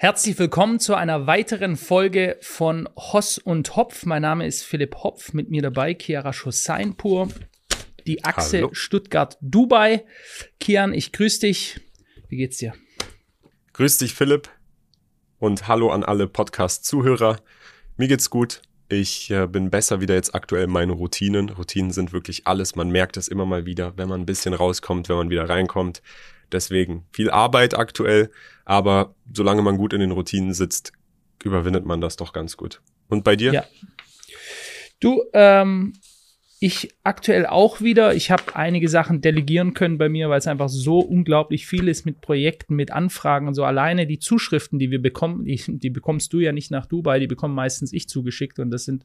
Herzlich willkommen zu einer weiteren Folge von Hoss und Hopf. Mein Name ist Philipp Hopf, mit mir dabei Chiara Schosseinpur, die Achse Stuttgart-Dubai. Kian, ich grüße dich. Wie geht's dir? Grüß dich, Philipp. Und hallo an alle Podcast-Zuhörer. Mir geht's gut. Ich äh, bin besser wieder jetzt aktuell in meine Routinen. Routinen sind wirklich alles. Man merkt es immer mal wieder, wenn man ein bisschen rauskommt, wenn man wieder reinkommt. Deswegen viel Arbeit aktuell, aber solange man gut in den Routinen sitzt, überwindet man das doch ganz gut. Und bei dir? Ja. Du, ähm, ich aktuell auch wieder. Ich habe einige Sachen delegieren können bei mir, weil es einfach so unglaublich viel ist mit Projekten, mit Anfragen und so. Alleine die Zuschriften, die wir bekommen, die, die bekommst du ja nicht nach Dubai, die bekommen meistens ich zugeschickt und das sind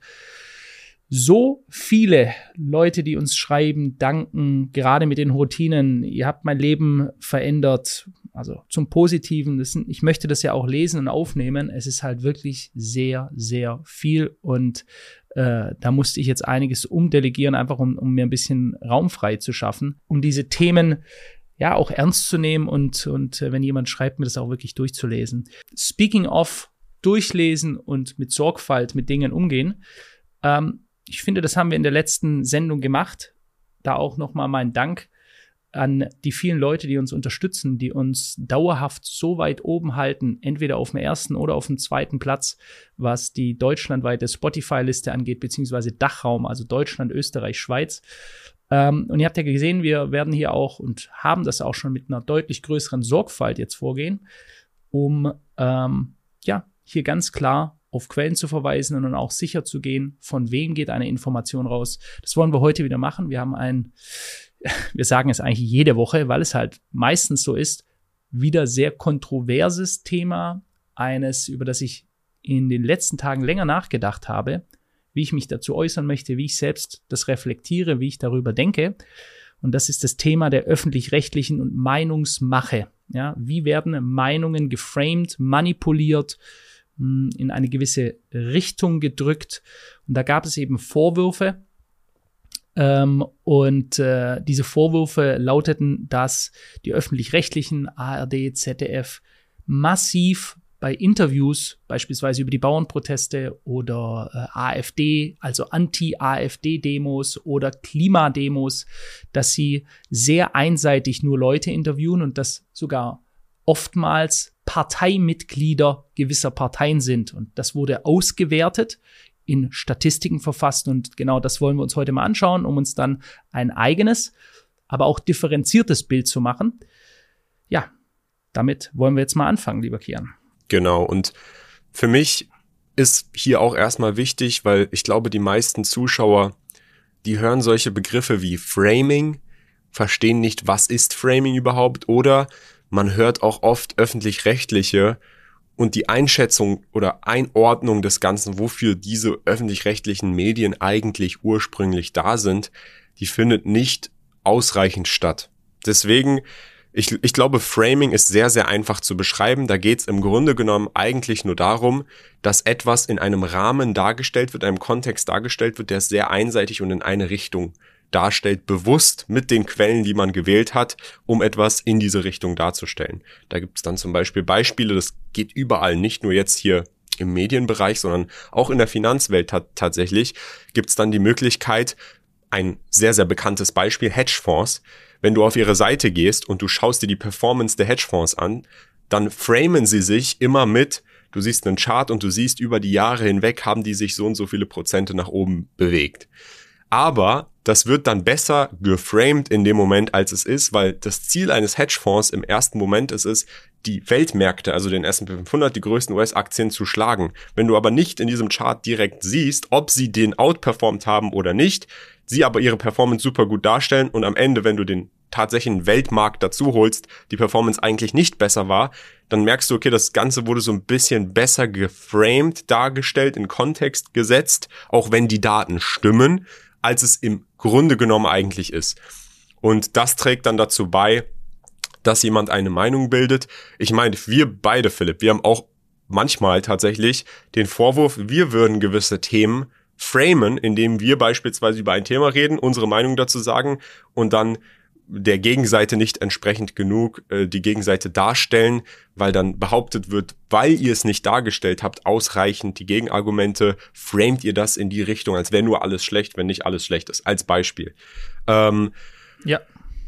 so viele Leute, die uns schreiben, danken, gerade mit den Routinen. Ihr habt mein Leben verändert, also zum Positiven. Sind, ich möchte das ja auch lesen und aufnehmen. Es ist halt wirklich sehr, sehr viel und äh, da musste ich jetzt einiges umdelegieren, einfach um, um mir ein bisschen Raum frei zu schaffen, um diese Themen ja auch ernst zu nehmen und, und äh, wenn jemand schreibt, mir das auch wirklich durchzulesen. Speaking of durchlesen und mit Sorgfalt mit Dingen umgehen. Ähm, ich finde, das haben wir in der letzten Sendung gemacht. Da auch nochmal mein Dank an die vielen Leute, die uns unterstützen, die uns dauerhaft so weit oben halten, entweder auf dem ersten oder auf dem zweiten Platz, was die deutschlandweite Spotify-Liste angeht, beziehungsweise Dachraum, also Deutschland, Österreich, Schweiz. Ähm, und ihr habt ja gesehen, wir werden hier auch und haben das auch schon mit einer deutlich größeren Sorgfalt jetzt vorgehen, um ähm, ja hier ganz klar auf Quellen zu verweisen und dann auch sicher zu gehen, von wem geht eine Information raus. Das wollen wir heute wieder machen. Wir haben ein, wir sagen es eigentlich jede Woche, weil es halt meistens so ist, wieder sehr kontroverses Thema, eines, über das ich in den letzten Tagen länger nachgedacht habe, wie ich mich dazu äußern möchte, wie ich selbst das reflektiere, wie ich darüber denke. Und das ist das Thema der öffentlich-rechtlichen und Meinungsmache. Ja, wie werden Meinungen geframed, manipuliert, in eine gewisse Richtung gedrückt. Und da gab es eben Vorwürfe. Ähm, und äh, diese Vorwürfe lauteten, dass die öffentlich-rechtlichen ARD, ZDF massiv bei Interviews, beispielsweise über die Bauernproteste oder äh, AfD, also Anti-AfD-Demos oder Klimademos, dass sie sehr einseitig nur Leute interviewen und dass sogar oftmals Parteimitglieder gewisser Parteien sind. Und das wurde ausgewertet, in Statistiken verfasst. Und genau das wollen wir uns heute mal anschauen, um uns dann ein eigenes, aber auch differenziertes Bild zu machen. Ja, damit wollen wir jetzt mal anfangen, lieber Kian. Genau. Und für mich ist hier auch erstmal wichtig, weil ich glaube, die meisten Zuschauer, die hören solche Begriffe wie Framing, verstehen nicht, was ist Framing überhaupt oder man hört auch oft öffentlich-rechtliche und die Einschätzung oder Einordnung des Ganzen, wofür diese öffentlich-rechtlichen Medien eigentlich ursprünglich da sind, die findet nicht ausreichend statt. Deswegen, ich, ich glaube, Framing ist sehr, sehr einfach zu beschreiben. Da geht es im Grunde genommen eigentlich nur darum, dass etwas in einem Rahmen dargestellt wird, in einem Kontext dargestellt wird, der sehr einseitig und in eine Richtung darstellt, bewusst mit den Quellen, die man gewählt hat, um etwas in diese Richtung darzustellen. Da gibt es dann zum Beispiel Beispiele, das geht überall, nicht nur jetzt hier im Medienbereich, sondern auch in der Finanzwelt tatsächlich, gibt es dann die Möglichkeit, ein sehr, sehr bekanntes Beispiel, Hedgefonds. Wenn du auf ihre Seite gehst und du schaust dir die Performance der Hedgefonds an, dann framen sie sich immer mit, du siehst einen Chart und du siehst über die Jahre hinweg haben die sich so und so viele Prozente nach oben bewegt. Aber das wird dann besser geframed in dem Moment, als es ist, weil das Ziel eines Hedgefonds im ersten Moment ist es, die Weltmärkte, also den S&P 500, die größten US-Aktien zu schlagen. Wenn du aber nicht in diesem Chart direkt siehst, ob sie den outperformed haben oder nicht, sie aber ihre Performance super gut darstellen und am Ende, wenn du den tatsächlichen Weltmarkt dazu holst, die Performance eigentlich nicht besser war, dann merkst du, okay, das Ganze wurde so ein bisschen besser geframed, dargestellt, in Kontext gesetzt, auch wenn die Daten stimmen als es im Grunde genommen eigentlich ist. Und das trägt dann dazu bei, dass jemand eine Meinung bildet. Ich meine, wir beide, Philipp, wir haben auch manchmal tatsächlich den Vorwurf, wir würden gewisse Themen framen, indem wir beispielsweise über ein Thema reden, unsere Meinung dazu sagen und dann der Gegenseite nicht entsprechend genug äh, die Gegenseite darstellen, weil dann behauptet wird, weil ihr es nicht dargestellt habt, ausreichend die Gegenargumente, framet ihr das in die Richtung, als wäre nur alles schlecht, wenn nicht alles schlecht ist. Als Beispiel. Ähm, ja.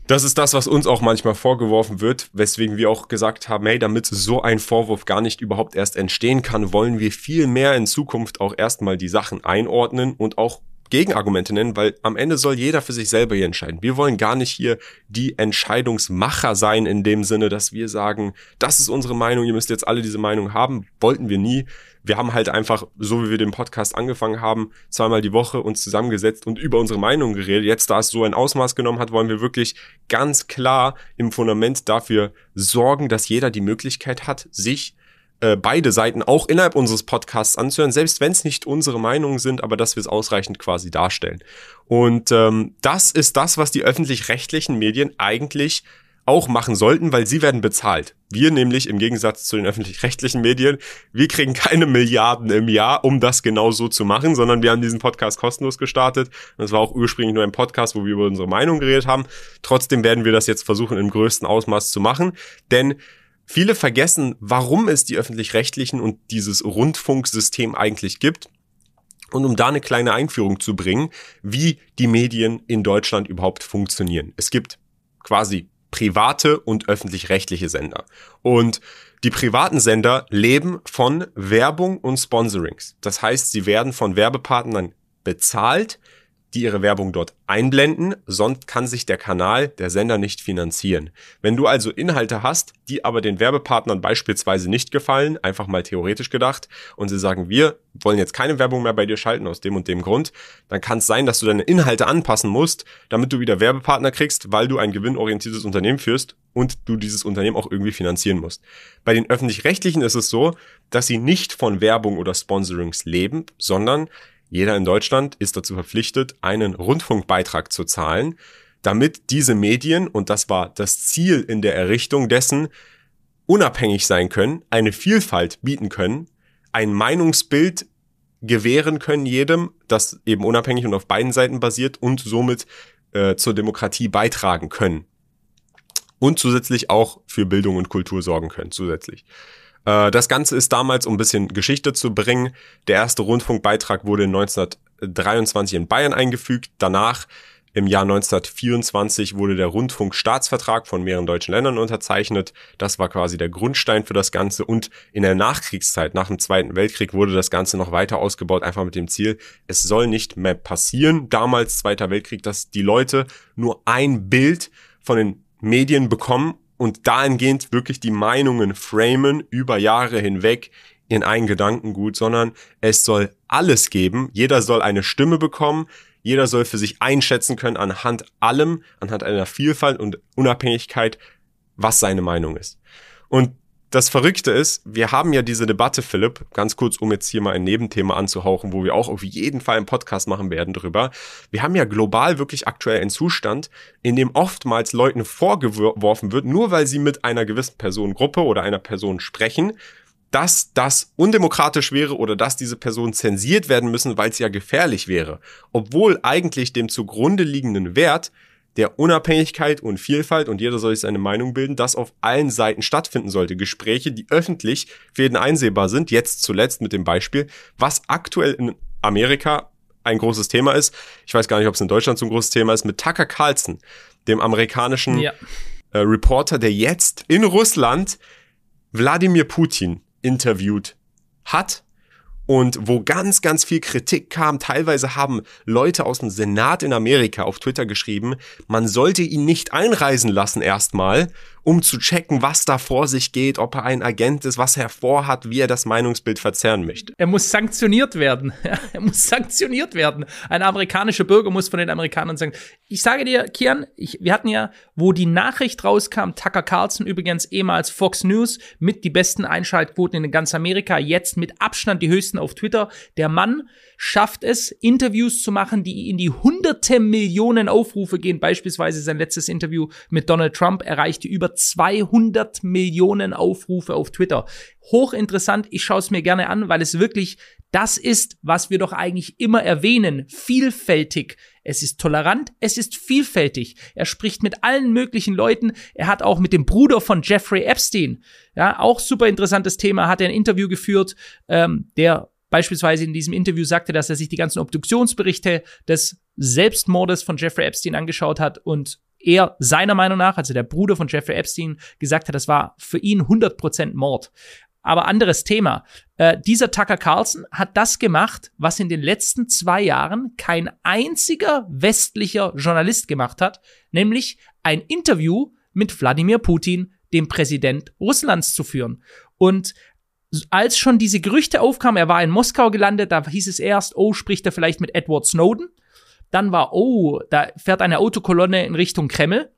Das ist das, was uns auch manchmal vorgeworfen wird, weswegen wir auch gesagt haben, hey, damit so ein Vorwurf gar nicht überhaupt erst entstehen kann, wollen wir viel mehr in Zukunft auch erstmal die Sachen einordnen und auch Gegenargumente nennen, weil am Ende soll jeder für sich selber hier entscheiden. Wir wollen gar nicht hier die Entscheidungsmacher sein in dem Sinne, dass wir sagen, das ist unsere Meinung, ihr müsst jetzt alle diese Meinung haben. Wollten wir nie. Wir haben halt einfach, so wie wir den Podcast angefangen haben, zweimal die Woche uns zusammengesetzt und über unsere Meinung geredet. Jetzt, da es so ein Ausmaß genommen hat, wollen wir wirklich ganz klar im Fundament dafür sorgen, dass jeder die Möglichkeit hat, sich äh, beide Seiten auch innerhalb unseres Podcasts anzuhören, selbst wenn es nicht unsere Meinungen sind, aber dass wir es ausreichend quasi darstellen. Und ähm, das ist das, was die öffentlich-rechtlichen Medien eigentlich auch machen sollten, weil sie werden bezahlt. Wir nämlich im Gegensatz zu den öffentlich-rechtlichen Medien, wir kriegen keine Milliarden im Jahr, um das genau so zu machen, sondern wir haben diesen Podcast kostenlos gestartet. Das war auch ursprünglich nur ein Podcast, wo wir über unsere Meinung geredet haben. Trotzdem werden wir das jetzt versuchen, im größten Ausmaß zu machen, denn Viele vergessen, warum es die öffentlich-rechtlichen und dieses Rundfunksystem eigentlich gibt. Und um da eine kleine Einführung zu bringen, wie die Medien in Deutschland überhaupt funktionieren. Es gibt quasi private und öffentlich-rechtliche Sender. Und die privaten Sender leben von Werbung und Sponsorings. Das heißt, sie werden von Werbepartnern bezahlt, die ihre Werbung dort einblenden, sonst kann sich der Kanal, der Sender nicht finanzieren. Wenn du also Inhalte hast, die aber den Werbepartnern beispielsweise nicht gefallen, einfach mal theoretisch gedacht, und sie sagen, wir wollen jetzt keine Werbung mehr bei dir schalten aus dem und dem Grund, dann kann es sein, dass du deine Inhalte anpassen musst, damit du wieder Werbepartner kriegst, weil du ein gewinnorientiertes Unternehmen führst und du dieses Unternehmen auch irgendwie finanzieren musst. Bei den öffentlich-rechtlichen ist es so, dass sie nicht von Werbung oder Sponsorings leben, sondern jeder in Deutschland ist dazu verpflichtet, einen Rundfunkbeitrag zu zahlen, damit diese Medien, und das war das Ziel in der Errichtung dessen, unabhängig sein können, eine Vielfalt bieten können, ein Meinungsbild gewähren können jedem, das eben unabhängig und auf beiden Seiten basiert und somit äh, zur Demokratie beitragen können. Und zusätzlich auch für Bildung und Kultur sorgen können, zusätzlich. Äh, das Ganze ist damals, um ein bisschen Geschichte zu bringen, der erste Rundfunkbeitrag wurde 1923 in Bayern eingefügt. Danach im Jahr 1924 wurde der Rundfunkstaatsvertrag von mehreren deutschen Ländern unterzeichnet. Das war quasi der Grundstein für das Ganze. Und in der Nachkriegszeit, nach dem Zweiten Weltkrieg, wurde das Ganze noch weiter ausgebaut, einfach mit dem Ziel, es soll nicht mehr passieren, damals Zweiter Weltkrieg, dass die Leute nur ein Bild von den Medien bekommen und dahingehend wirklich die Meinungen framen über Jahre hinweg in ein Gedankengut, sondern es soll alles geben. Jeder soll eine Stimme bekommen. Jeder soll für sich einschätzen können anhand allem, anhand einer Vielfalt und Unabhängigkeit, was seine Meinung ist. Und das Verrückte ist, wir haben ja diese Debatte, Philipp, ganz kurz, um jetzt hier mal ein Nebenthema anzuhauchen, wo wir auch auf jeden Fall einen Podcast machen werden drüber. Wir haben ja global wirklich aktuell einen Zustand, in dem oftmals Leuten vorgeworfen wird, nur weil sie mit einer gewissen Personengruppe oder einer Person sprechen, dass das undemokratisch wäre oder dass diese Personen zensiert werden müssen, weil es ja gefährlich wäre. Obwohl eigentlich dem zugrunde liegenden Wert der Unabhängigkeit und Vielfalt und jeder soll sich seine Meinung bilden, das auf allen Seiten stattfinden sollte. Gespräche, die öffentlich für jeden einsehbar sind, jetzt zuletzt mit dem Beispiel, was aktuell in Amerika ein großes Thema ist. Ich weiß gar nicht, ob es in Deutschland so ein großes Thema ist, mit Tucker Carlson, dem amerikanischen ja. äh, Reporter, der jetzt in Russland Wladimir Putin interviewt hat und wo ganz, ganz viel Kritik kam. Teilweise haben Leute aus dem Senat in Amerika auf Twitter geschrieben, man sollte ihn nicht einreisen lassen erstmal, um zu checken, was da vor sich geht, ob er ein Agent ist, was er vorhat, wie er das Meinungsbild verzerren möchte. Er muss sanktioniert werden. er muss sanktioniert werden. Ein amerikanischer Bürger muss von den Amerikanern sagen, ich sage dir, Kian, ich, wir hatten ja, wo die Nachricht rauskam, Tucker Carlson übrigens ehemals Fox News mit die besten Einschaltquoten in ganz Amerika, jetzt mit Abstand die höchsten auf Twitter. Der Mann schafft es, Interviews zu machen, die in die hunderte Millionen Aufrufe gehen. Beispielsweise sein letztes Interview mit Donald Trump erreichte über 200 Millionen Aufrufe auf Twitter. Hochinteressant, ich schaue es mir gerne an, weil es wirklich Das ist, was wir doch eigentlich immer erwähnen, vielfältig. Es ist tolerant, es ist vielfältig. Er spricht mit allen möglichen Leuten. Er hat auch mit dem Bruder von Jeffrey Epstein, ja, auch super interessantes Thema, hat er ein Interview geführt, ähm, der beispielsweise in diesem Interview sagte, dass er sich die ganzen Obduktionsberichte des Selbstmordes von Jeffrey Epstein angeschaut hat und er seiner Meinung nach, also der Bruder von Jeffrey Epstein, gesagt hat, das war für ihn 100% Mord. Aber anderes Thema. Äh, dieser Tucker Carlson hat das gemacht, was in den letzten zwei Jahren kein einziger westlicher Journalist gemacht hat, nämlich ein Interview mit Wladimir Putin, dem Präsident Russlands, zu führen. Und als schon diese Gerüchte aufkamen, er war in Moskau gelandet, da hieß es erst, oh, spricht er vielleicht mit Edward Snowden. Dann war, oh, da fährt eine Autokolonne in Richtung Kreml.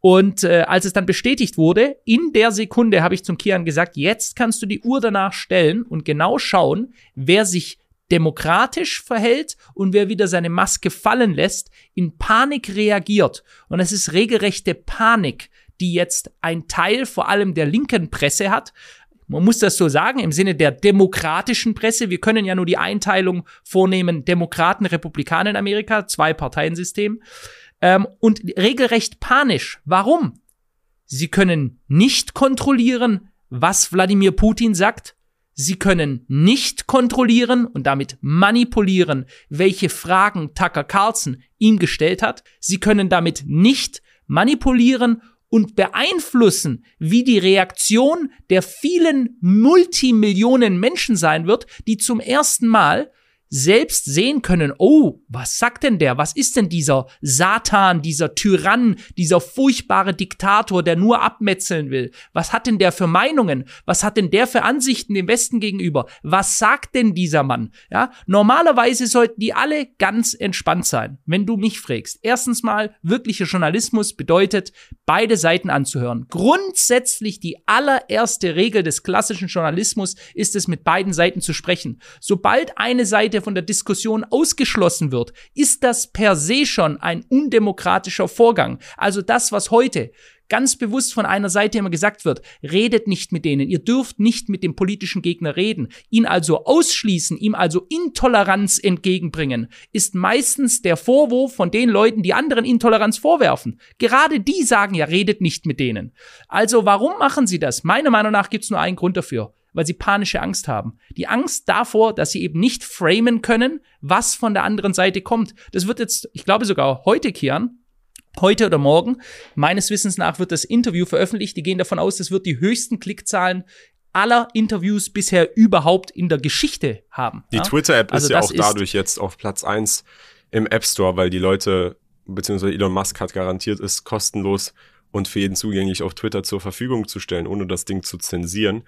Und äh, als es dann bestätigt wurde, in der Sekunde habe ich zum Kian gesagt, jetzt kannst du die Uhr danach stellen und genau schauen, wer sich demokratisch verhält und wer wieder seine Maske fallen lässt, in Panik reagiert. Und es ist regelrechte Panik, die jetzt ein Teil vor allem der linken Presse hat, man muss das so sagen, im Sinne der demokratischen Presse. Wir können ja nur die Einteilung vornehmen, Demokraten, Republikaner in Amerika, zwei Parteiensystem. Ähm, und regelrecht panisch. Warum? Sie können nicht kontrollieren, was Wladimir Putin sagt. Sie können nicht kontrollieren und damit manipulieren, welche Fragen Tucker Carlson ihm gestellt hat. Sie können damit nicht manipulieren und beeinflussen, wie die Reaktion der vielen Multimillionen Menschen sein wird, die zum ersten Mal selbst sehen können, oh, was sagt denn der? Was ist denn dieser Satan, dieser Tyrann, dieser furchtbare Diktator, der nur abmetzeln will? Was hat denn der für Meinungen? Was hat denn der für Ansichten dem Westen gegenüber? Was sagt denn dieser Mann? Ja, normalerweise sollten die alle ganz entspannt sein, wenn du mich fragst. Erstens mal, wirklicher Journalismus bedeutet, beide Seiten anzuhören. Grundsätzlich die allererste Regel des klassischen Journalismus ist es, mit beiden Seiten zu sprechen. Sobald eine Seite von der Diskussion ausgeschlossen wird, ist das per se schon ein undemokratischer Vorgang. Also das, was heute ganz bewusst von einer Seite immer gesagt wird, redet nicht mit denen, ihr dürft nicht mit dem politischen Gegner reden, ihn also ausschließen, ihm also Intoleranz entgegenbringen, ist meistens der Vorwurf von den Leuten, die anderen Intoleranz vorwerfen. Gerade die sagen ja, redet nicht mit denen. Also warum machen sie das? Meiner Meinung nach gibt es nur einen Grund dafür weil sie panische Angst haben. Die Angst davor, dass sie eben nicht framen können, was von der anderen Seite kommt. Das wird jetzt, ich glaube sogar heute kehren. Heute oder morgen. Meines Wissens nach wird das Interview veröffentlicht. Die gehen davon aus, das wird die höchsten Klickzahlen aller Interviews bisher überhaupt in der Geschichte haben. Die ja? Twitter-App also ist ja auch dadurch jetzt auf Platz eins im App Store, weil die Leute, beziehungsweise Elon Musk hat garantiert, ist kostenlos und für jeden zugänglich auf Twitter zur Verfügung zu stellen, ohne das Ding zu zensieren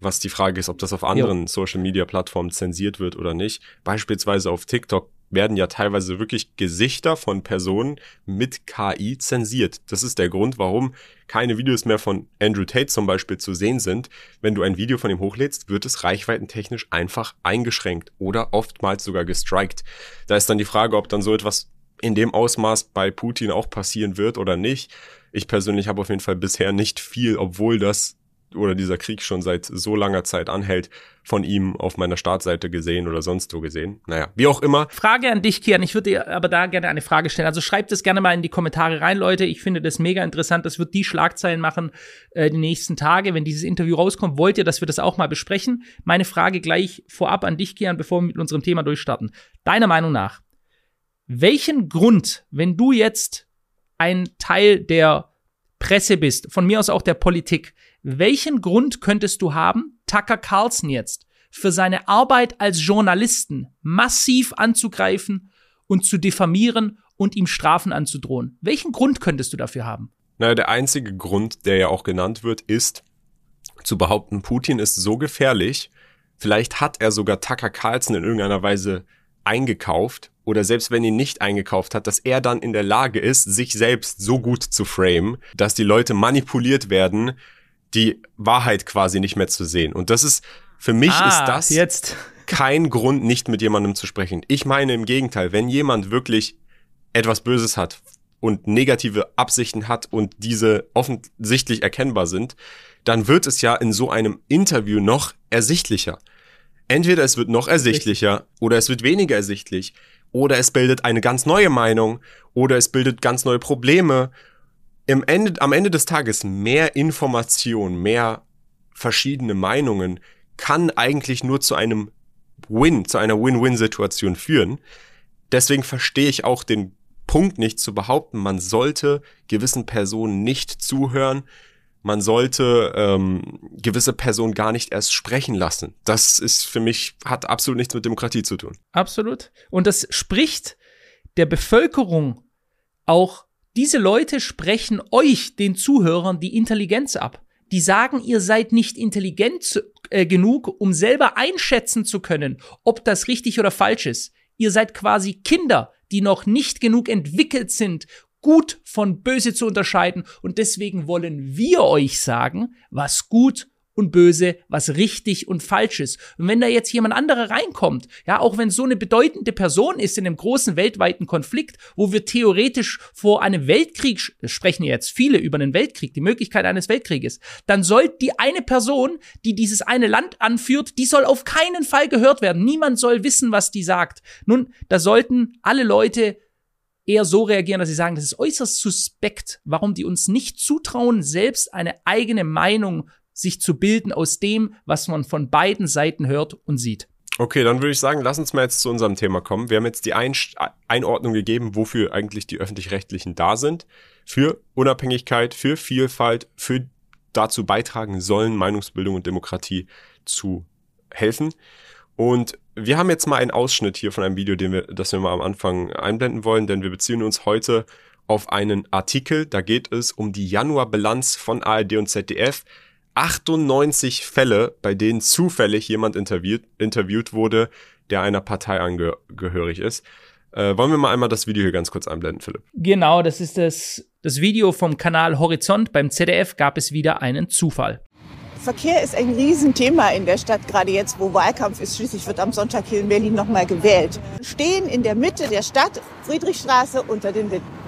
was die Frage ist, ob das auf anderen Social-Media-Plattformen zensiert wird oder nicht. Beispielsweise auf TikTok werden ja teilweise wirklich Gesichter von Personen mit KI zensiert. Das ist der Grund, warum keine Videos mehr von Andrew Tate zum Beispiel zu sehen sind. Wenn du ein Video von ihm hochlädst, wird es reichweitentechnisch einfach eingeschränkt oder oftmals sogar gestrikt. Da ist dann die Frage, ob dann so etwas in dem Ausmaß bei Putin auch passieren wird oder nicht. Ich persönlich habe auf jeden Fall bisher nicht viel, obwohl das oder dieser Krieg schon seit so langer Zeit anhält, von ihm auf meiner Startseite gesehen oder sonst wo gesehen. Naja, wie auch immer. Frage an dich, Kian. Ich würde dir aber da gerne eine Frage stellen. Also schreibt es gerne mal in die Kommentare rein, Leute. Ich finde das mega interessant. Das wird die Schlagzeilen machen äh, die nächsten Tage, wenn dieses Interview rauskommt. Wollt ihr, dass wir das auch mal besprechen? Meine Frage gleich vorab an dich, Kian, bevor wir mit unserem Thema durchstarten. Deiner Meinung nach, welchen Grund, wenn du jetzt ein Teil der Presse bist, von mir aus auch der Politik, welchen Grund könntest du haben, Tucker Carlson jetzt für seine Arbeit als Journalisten massiv anzugreifen und zu diffamieren und ihm Strafen anzudrohen? Welchen Grund könntest du dafür haben? Naja, der einzige Grund, der ja auch genannt wird, ist zu behaupten, Putin ist so gefährlich, vielleicht hat er sogar Tucker Carlson in irgendeiner Weise eingekauft oder selbst wenn ihn nicht eingekauft hat, dass er dann in der Lage ist, sich selbst so gut zu framen, dass die Leute manipuliert werden die Wahrheit quasi nicht mehr zu sehen. Und das ist, für mich ah, ist das jetzt. kein Grund, nicht mit jemandem zu sprechen. Ich meine im Gegenteil, wenn jemand wirklich etwas Böses hat und negative Absichten hat und diese offensichtlich erkennbar sind, dann wird es ja in so einem Interview noch ersichtlicher. Entweder es wird noch ersichtlicher oder es wird weniger ersichtlich oder es bildet eine ganz neue Meinung oder es bildet ganz neue Probleme. Im Ende, am Ende des Tages mehr Information, mehr verschiedene Meinungen kann eigentlich nur zu einem Win, zu einer Win-Win-Situation führen. Deswegen verstehe ich auch den Punkt nicht zu behaupten, man sollte gewissen Personen nicht zuhören, man sollte ähm, gewisse Personen gar nicht erst sprechen lassen. Das ist für mich, hat absolut nichts mit Demokratie zu tun. Absolut. Und das spricht der Bevölkerung auch, diese Leute sprechen euch, den Zuhörern, die Intelligenz ab. Die sagen, ihr seid nicht intelligent äh, genug, um selber einschätzen zu können, ob das richtig oder falsch ist. Ihr seid quasi Kinder, die noch nicht genug entwickelt sind, gut von böse zu unterscheiden. Und deswegen wollen wir euch sagen, was gut und böse, was richtig und falsch ist. Und wenn da jetzt jemand anderer reinkommt, ja, auch wenn so eine bedeutende Person ist in einem großen weltweiten Konflikt, wo wir theoretisch vor einem Weltkrieg sprechen jetzt viele über einen Weltkrieg, die Möglichkeit eines Weltkrieges, dann soll die eine Person, die dieses eine Land anführt, die soll auf keinen Fall gehört werden. Niemand soll wissen, was die sagt. Nun, da sollten alle Leute eher so reagieren, dass sie sagen, das ist äußerst suspekt, warum die uns nicht zutrauen, selbst eine eigene Meinung sich zu bilden aus dem, was man von beiden Seiten hört und sieht. Okay, dann würde ich sagen, lass uns mal jetzt zu unserem Thema kommen. Wir haben jetzt die Ein Einordnung gegeben, wofür eigentlich die öffentlich-rechtlichen da sind. Für Unabhängigkeit, für Vielfalt, für dazu beitragen sollen, Meinungsbildung und Demokratie zu helfen. Und wir haben jetzt mal einen Ausschnitt hier von einem Video, den wir, das wir mal am Anfang einblenden wollen, denn wir beziehen uns heute auf einen Artikel. Da geht es um die Januarbilanz von ARD und ZDF. 98 Fälle, bei denen zufällig jemand interviewt, interviewt wurde, der einer Partei angehörig ist. Äh, wollen wir mal einmal das Video hier ganz kurz einblenden, Philipp? Genau, das ist das, das Video vom Kanal Horizont. Beim ZDF gab es wieder einen Zufall. Verkehr ist ein Riesenthema in der Stadt, gerade jetzt, wo Wahlkampf ist. Schließlich wird am Sonntag hier in Berlin nochmal gewählt. Wir stehen in der Mitte der Stadt, Friedrichstraße unter den Linden.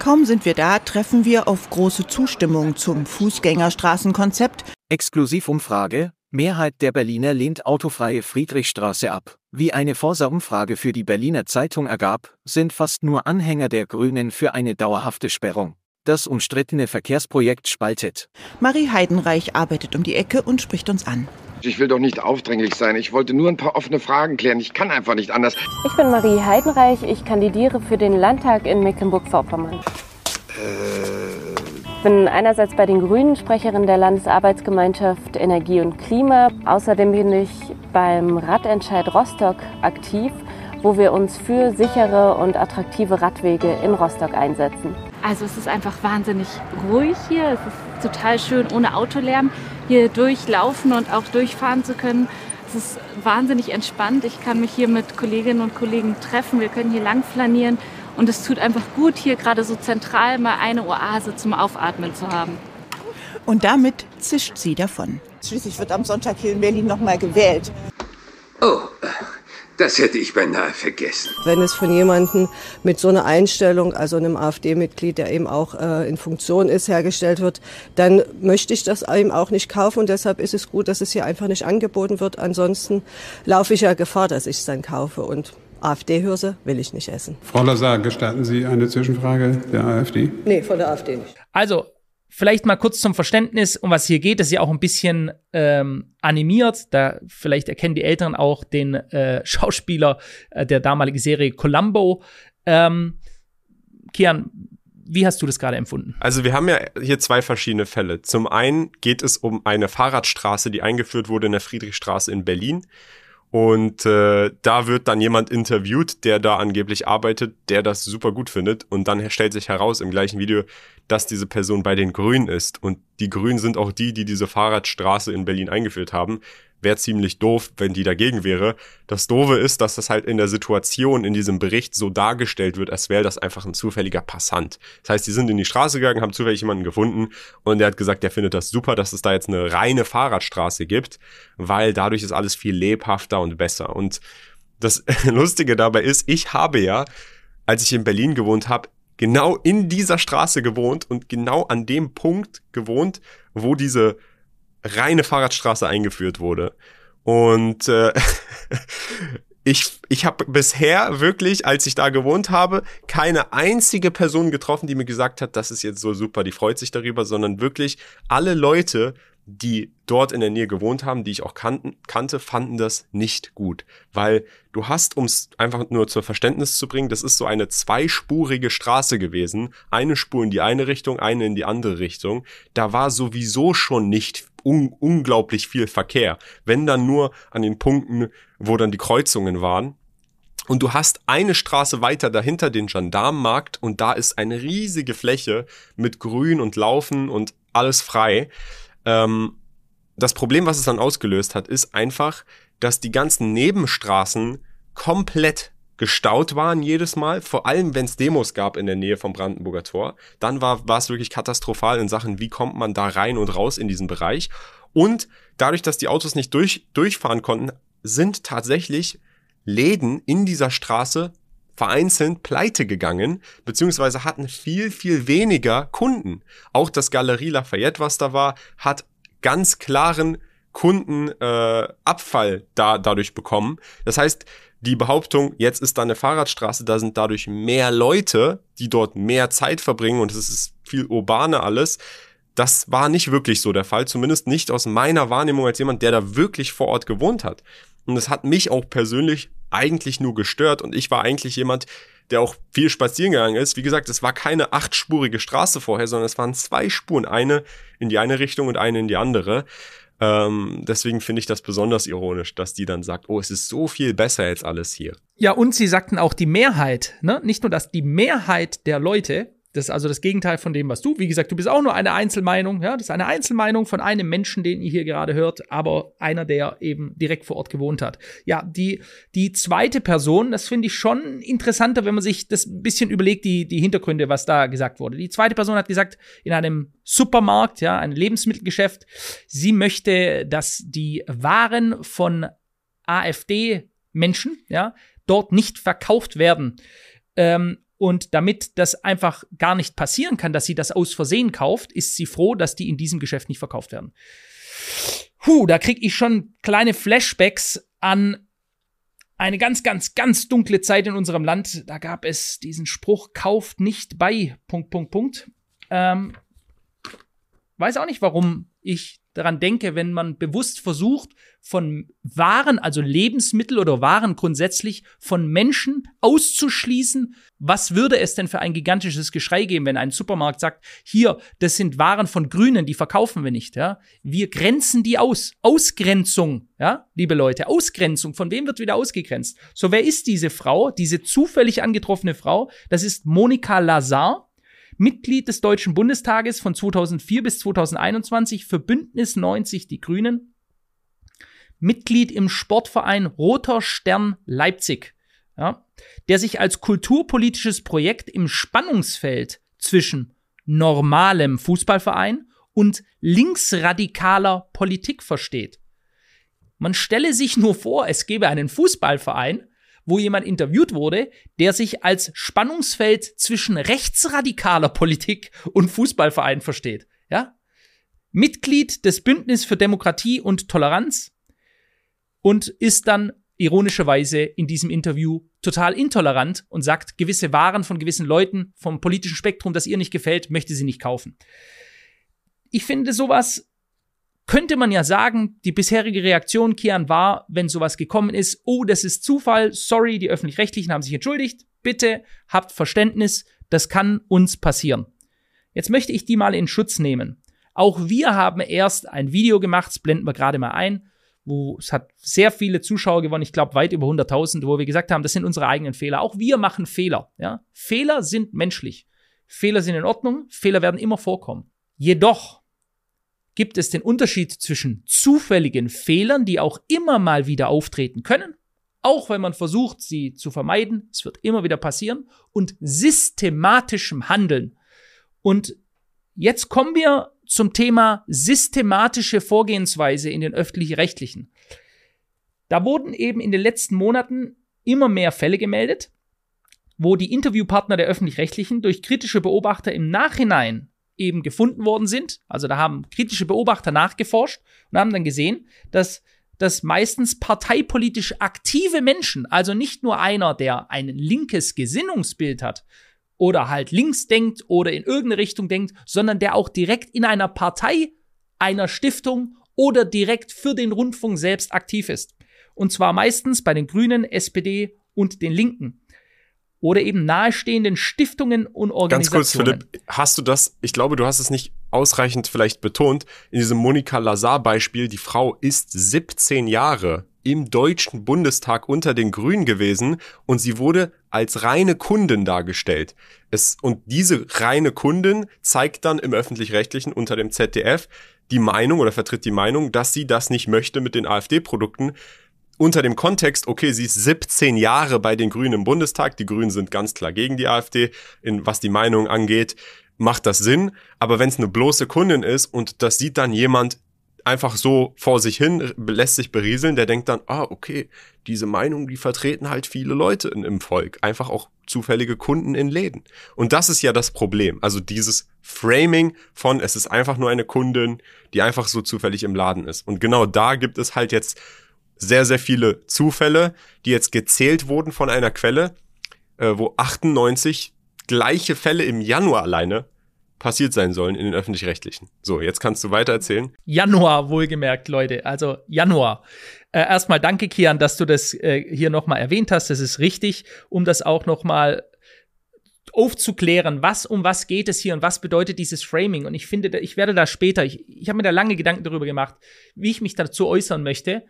Kaum sind wir da, treffen wir auf große Zustimmung zum Fußgängerstraßenkonzept. Exklusivumfrage. Mehrheit der Berliner lehnt autofreie Friedrichstraße ab. Wie eine Forsa-Umfrage für die Berliner Zeitung ergab, sind fast nur Anhänger der Grünen für eine dauerhafte Sperrung das umstrittene Verkehrsprojekt spaltet. Marie Heidenreich arbeitet um die Ecke und spricht uns an. Ich will doch nicht aufdringlich sein. Ich wollte nur ein paar offene Fragen klären. Ich kann einfach nicht anders. Ich bin Marie Heidenreich. Ich kandidiere für den Landtag in Mecklenburg-Vorpommern. Äh. Ich bin einerseits bei den Grünen Sprecherin der Landesarbeitsgemeinschaft Energie und Klima. Außerdem bin ich beim Radentscheid Rostock aktiv, wo wir uns für sichere und attraktive Radwege in Rostock einsetzen. Also es ist einfach wahnsinnig ruhig hier. Es ist total schön, ohne Autolärm hier durchlaufen und auch durchfahren zu können. Es ist wahnsinnig entspannt. Ich kann mich hier mit Kolleginnen und Kollegen treffen. Wir können hier lang flanieren. Und es tut einfach gut, hier gerade so zentral mal eine Oase zum Aufatmen zu haben. Und damit zischt sie davon. Schließlich wird am Sonntag hier in Berlin nochmal gewählt. Oh, das hätte ich beinahe vergessen. Wenn es von jemandem mit so einer Einstellung, also einem AfD-Mitglied, der eben auch äh, in Funktion ist, hergestellt wird, dann möchte ich das eben auch nicht kaufen. Und deshalb ist es gut, dass es hier einfach nicht angeboten wird. Ansonsten laufe ich ja Gefahr, dass ich es dann kaufe. Und AfD-Hürse will ich nicht essen. Frau Lazar, gestatten Sie eine Zwischenfrage der AfD? Nee, von der AfD nicht. Also, Vielleicht mal kurz zum Verständnis, um was hier geht. Das ist ja auch ein bisschen ähm, animiert. Da vielleicht erkennen die Eltern auch den äh, Schauspieler äh, der damaligen Serie Columbo. Ähm, Kian, wie hast du das gerade empfunden? Also wir haben ja hier zwei verschiedene Fälle. Zum einen geht es um eine Fahrradstraße, die eingeführt wurde in der Friedrichstraße in Berlin. Und äh, da wird dann jemand interviewt, der da angeblich arbeitet, der das super gut findet. Und dann stellt sich heraus im gleichen Video, dass diese Person bei den Grünen ist. Und die Grünen sind auch die, die diese Fahrradstraße in Berlin eingeführt haben wäre ziemlich doof, wenn die dagegen wäre. Das Doofe ist, dass das halt in der Situation in diesem Bericht so dargestellt wird, als wäre das einfach ein zufälliger Passant. Das heißt, die sind in die Straße gegangen, haben zufällig jemanden gefunden und der hat gesagt, der findet das super, dass es da jetzt eine reine Fahrradstraße gibt, weil dadurch ist alles viel lebhafter und besser. Und das Lustige dabei ist, ich habe ja, als ich in Berlin gewohnt habe, genau in dieser Straße gewohnt und genau an dem Punkt gewohnt, wo diese reine Fahrradstraße eingeführt wurde. Und äh, ich, ich habe bisher wirklich, als ich da gewohnt habe, keine einzige Person getroffen, die mir gesagt hat, das ist jetzt so super, die freut sich darüber, sondern wirklich alle Leute, die dort in der Nähe gewohnt haben, die ich auch kannten, kannte, fanden das nicht gut. Weil du hast, um es einfach nur zur Verständnis zu bringen, das ist so eine zweispurige Straße gewesen. Eine Spur in die eine Richtung, eine in die andere Richtung. Da war sowieso schon nicht un unglaublich viel Verkehr. Wenn dann nur an den Punkten, wo dann die Kreuzungen waren. Und du hast eine Straße weiter dahinter den Gendarmenmarkt und da ist eine riesige Fläche mit Grün und Laufen und alles frei. Ähm, das Problem, was es dann ausgelöst hat, ist einfach, dass die ganzen Nebenstraßen komplett gestaut waren jedes Mal, vor allem wenn es Demos gab in der Nähe vom Brandenburger Tor. Dann war war es wirklich katastrophal in Sachen, wie kommt man da rein und raus in diesen Bereich. Und dadurch, dass die Autos nicht durch, durchfahren konnten, sind tatsächlich Läden in dieser Straße vereinzelt pleite gegangen, beziehungsweise hatten viel, viel weniger Kunden. Auch das Galerie Lafayette, was da war, hat ganz klaren Kundenabfall äh, da, dadurch bekommen. Das heißt, die Behauptung, jetzt ist da eine Fahrradstraße, da sind dadurch mehr Leute, die dort mehr Zeit verbringen und es ist viel urbaner alles. Das war nicht wirklich so der Fall, zumindest nicht aus meiner Wahrnehmung als jemand, der da wirklich vor Ort gewohnt hat. Und es hat mich auch persönlich eigentlich nur gestört und ich war eigentlich jemand, der auch viel spazieren gegangen ist. Wie gesagt, es war keine achtspurige Straße vorher, sondern es waren zwei Spuren, eine in die eine Richtung und eine in die andere. Ähm, deswegen finde ich das besonders ironisch, dass die dann sagt, oh, es ist so viel besser jetzt alles hier. Ja, und sie sagten auch die Mehrheit, ne? Nicht nur, dass die Mehrheit der Leute das ist also das Gegenteil von dem, was du. Wie gesagt, du bist auch nur eine Einzelmeinung. Ja, das ist eine Einzelmeinung von einem Menschen, den ihr hier gerade hört, aber einer, der eben direkt vor Ort gewohnt hat. Ja, die, die zweite Person, das finde ich schon interessanter, wenn man sich das ein bisschen überlegt, die, die Hintergründe, was da gesagt wurde. Die zweite Person hat gesagt, in einem Supermarkt, ja, ein Lebensmittelgeschäft, sie möchte, dass die Waren von AfD-Menschen, ja, dort nicht verkauft werden. Ähm, und damit das einfach gar nicht passieren kann, dass sie das aus Versehen kauft, ist sie froh, dass die in diesem Geschäft nicht verkauft werden. Puh, da kriege ich schon kleine Flashbacks an eine ganz, ganz, ganz dunkle Zeit in unserem Land. Da gab es diesen Spruch, kauft nicht bei, Punkt, Punkt, Punkt. Ähm, weiß auch nicht, warum ich daran denke, wenn man bewusst versucht, von Waren, also Lebensmittel oder Waren grundsätzlich, von Menschen auszuschließen. Was würde es denn für ein gigantisches Geschrei geben, wenn ein Supermarkt sagt, hier, das sind Waren von Grünen, die verkaufen wir nicht, ja? Wir grenzen die aus. Ausgrenzung, ja, liebe Leute, Ausgrenzung. Von wem wird wieder ausgegrenzt? So, wer ist diese Frau, diese zufällig angetroffene Frau? Das ist Monika Lazar. Mitglied des Deutschen Bundestages von 2004 bis 2021 für Bündnis 90 Die Grünen. Mitglied im Sportverein Roter Stern Leipzig, ja, der sich als kulturpolitisches Projekt im Spannungsfeld zwischen normalem Fußballverein und linksradikaler Politik versteht. Man stelle sich nur vor, es gäbe einen Fußballverein, wo jemand interviewt wurde, der sich als Spannungsfeld zwischen rechtsradikaler Politik und Fußballverein versteht. Ja? Mitglied des Bündnis für Demokratie und Toleranz und ist dann ironischerweise in diesem Interview total intolerant und sagt, gewisse Waren von gewissen Leuten vom politischen Spektrum, das ihr nicht gefällt, möchte sie nicht kaufen. Ich finde sowas könnte man ja sagen, die bisherige Reaktion, Kian, war, wenn sowas gekommen ist, oh, das ist Zufall, sorry, die öffentlich-rechtlichen haben sich entschuldigt, bitte habt Verständnis, das kann uns passieren. Jetzt möchte ich die mal in Schutz nehmen. Auch wir haben erst ein Video gemacht, das blenden wir gerade mal ein, wo es hat sehr viele Zuschauer gewonnen, ich glaube weit über 100.000, wo wir gesagt haben, das sind unsere eigenen Fehler. Auch wir machen Fehler. Ja? Fehler sind menschlich. Fehler sind in Ordnung, Fehler werden immer vorkommen. Jedoch gibt es den Unterschied zwischen zufälligen Fehlern, die auch immer mal wieder auftreten können, auch wenn man versucht, sie zu vermeiden, es wird immer wieder passieren, und systematischem Handeln. Und jetzt kommen wir zum Thema systematische Vorgehensweise in den öffentlich-rechtlichen. Da wurden eben in den letzten Monaten immer mehr Fälle gemeldet, wo die Interviewpartner der öffentlich-rechtlichen durch kritische Beobachter im Nachhinein eben gefunden worden sind. Also da haben kritische Beobachter nachgeforscht und haben dann gesehen, dass dass meistens parteipolitisch aktive Menschen, also nicht nur einer, der ein linkes Gesinnungsbild hat oder halt links denkt oder in irgendeine Richtung denkt, sondern der auch direkt in einer Partei, einer Stiftung oder direkt für den Rundfunk selbst aktiv ist. Und zwar meistens bei den Grünen, SPD und den Linken oder eben nahestehenden Stiftungen und Organisationen. Ganz kurz, Philipp, hast du das, ich glaube, du hast es nicht ausreichend vielleicht betont, in diesem Monika Lazar-Beispiel, die Frau ist 17 Jahre im Deutschen Bundestag unter den Grünen gewesen und sie wurde als reine Kundin dargestellt. Es, und diese reine Kundin zeigt dann im öffentlich-rechtlichen unter dem ZDF die Meinung oder vertritt die Meinung, dass sie das nicht möchte mit den AfD-Produkten, unter dem Kontext, okay, sie ist 17 Jahre bei den Grünen im Bundestag, die Grünen sind ganz klar gegen die AfD, in, was die Meinung angeht, macht das Sinn. Aber wenn es eine bloße Kundin ist und das sieht dann jemand einfach so vor sich hin, lässt sich berieseln, der denkt dann, ah, okay, diese Meinung, die vertreten halt viele Leute in, im Volk. Einfach auch zufällige Kunden in Läden. Und das ist ja das Problem. Also dieses Framing von, es ist einfach nur eine Kundin, die einfach so zufällig im Laden ist. Und genau da gibt es halt jetzt sehr, sehr viele Zufälle, die jetzt gezählt wurden von einer Quelle, äh, wo 98 gleiche Fälle im Januar alleine passiert sein sollen in den öffentlich-rechtlichen. So, jetzt kannst du weiter erzählen. Januar, wohlgemerkt, Leute. Also Januar. Äh, erstmal danke, Kian, dass du das äh, hier nochmal erwähnt hast. Das ist richtig, um das auch nochmal aufzuklären, was um was geht es hier und was bedeutet dieses Framing. Und ich finde, ich werde da später, ich, ich habe mir da lange Gedanken darüber gemacht, wie ich mich dazu äußern möchte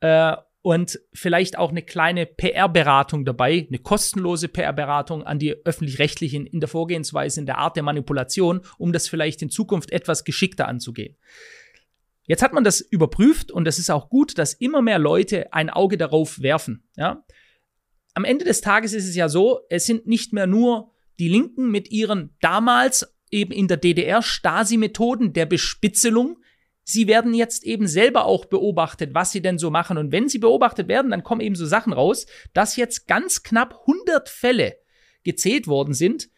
äh, und vielleicht auch eine kleine PR-Beratung dabei, eine kostenlose PR-Beratung an die öffentlich-rechtlichen in der Vorgehensweise, in der Art der Manipulation, um das vielleicht in Zukunft etwas geschickter anzugehen. Jetzt hat man das überprüft und es ist auch gut, dass immer mehr Leute ein Auge darauf werfen. Ja? Am Ende des Tages ist es ja so, es sind nicht mehr nur die Linken mit ihren damals eben in der DDR Stasi-Methoden der Bespitzelung, sie werden jetzt eben selber auch beobachtet, was sie denn so machen. Und wenn sie beobachtet werden, dann kommen eben so Sachen raus, dass jetzt ganz knapp 100 Fälle gezählt worden sind,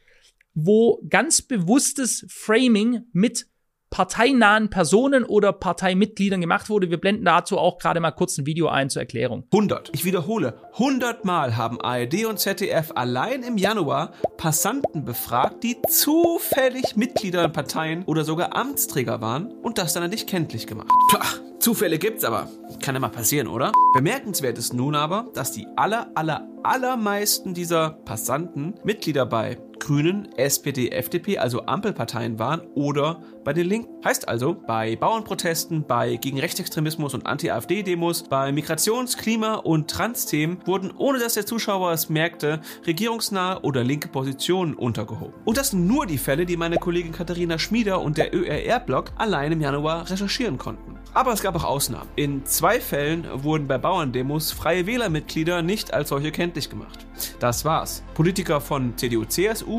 wo ganz bewusstes Framing mit parteinahen Personen oder Parteimitgliedern gemacht wurde. Wir blenden dazu auch gerade mal kurz ein Video ein zur Erklärung. 100. Ich wiederhole, 100 Mal haben ARD und ZDF allein im Januar Passanten befragt, die zufällig Mitglieder in Parteien oder sogar Amtsträger waren und das dann an dich kenntlich gemacht. Tja, Zufälle gibt's aber. Kann mal passieren, oder? Bemerkenswert ist nun aber, dass die aller, aller, allermeisten dieser Passanten Mitglieder bei Grünen, SPD, FDP, also Ampelparteien waren oder bei den Linken. Heißt also, bei Bauernprotesten, bei gegen Rechtsextremismus und Anti-AfD-Demos, bei Migrations-, Klima- und Trans-Themen wurden, ohne dass der Zuschauer es merkte, regierungsnahe oder linke Positionen untergehoben. Und das sind nur die Fälle, die meine Kollegin Katharina Schmieder und der ÖRR-Blog allein im Januar recherchieren konnten. Aber es gab auch Ausnahmen. In zwei Fällen wurden bei Bauerndemos freie Wählermitglieder nicht als solche kenntlich gemacht. Das war's. Politiker von CDU, CSU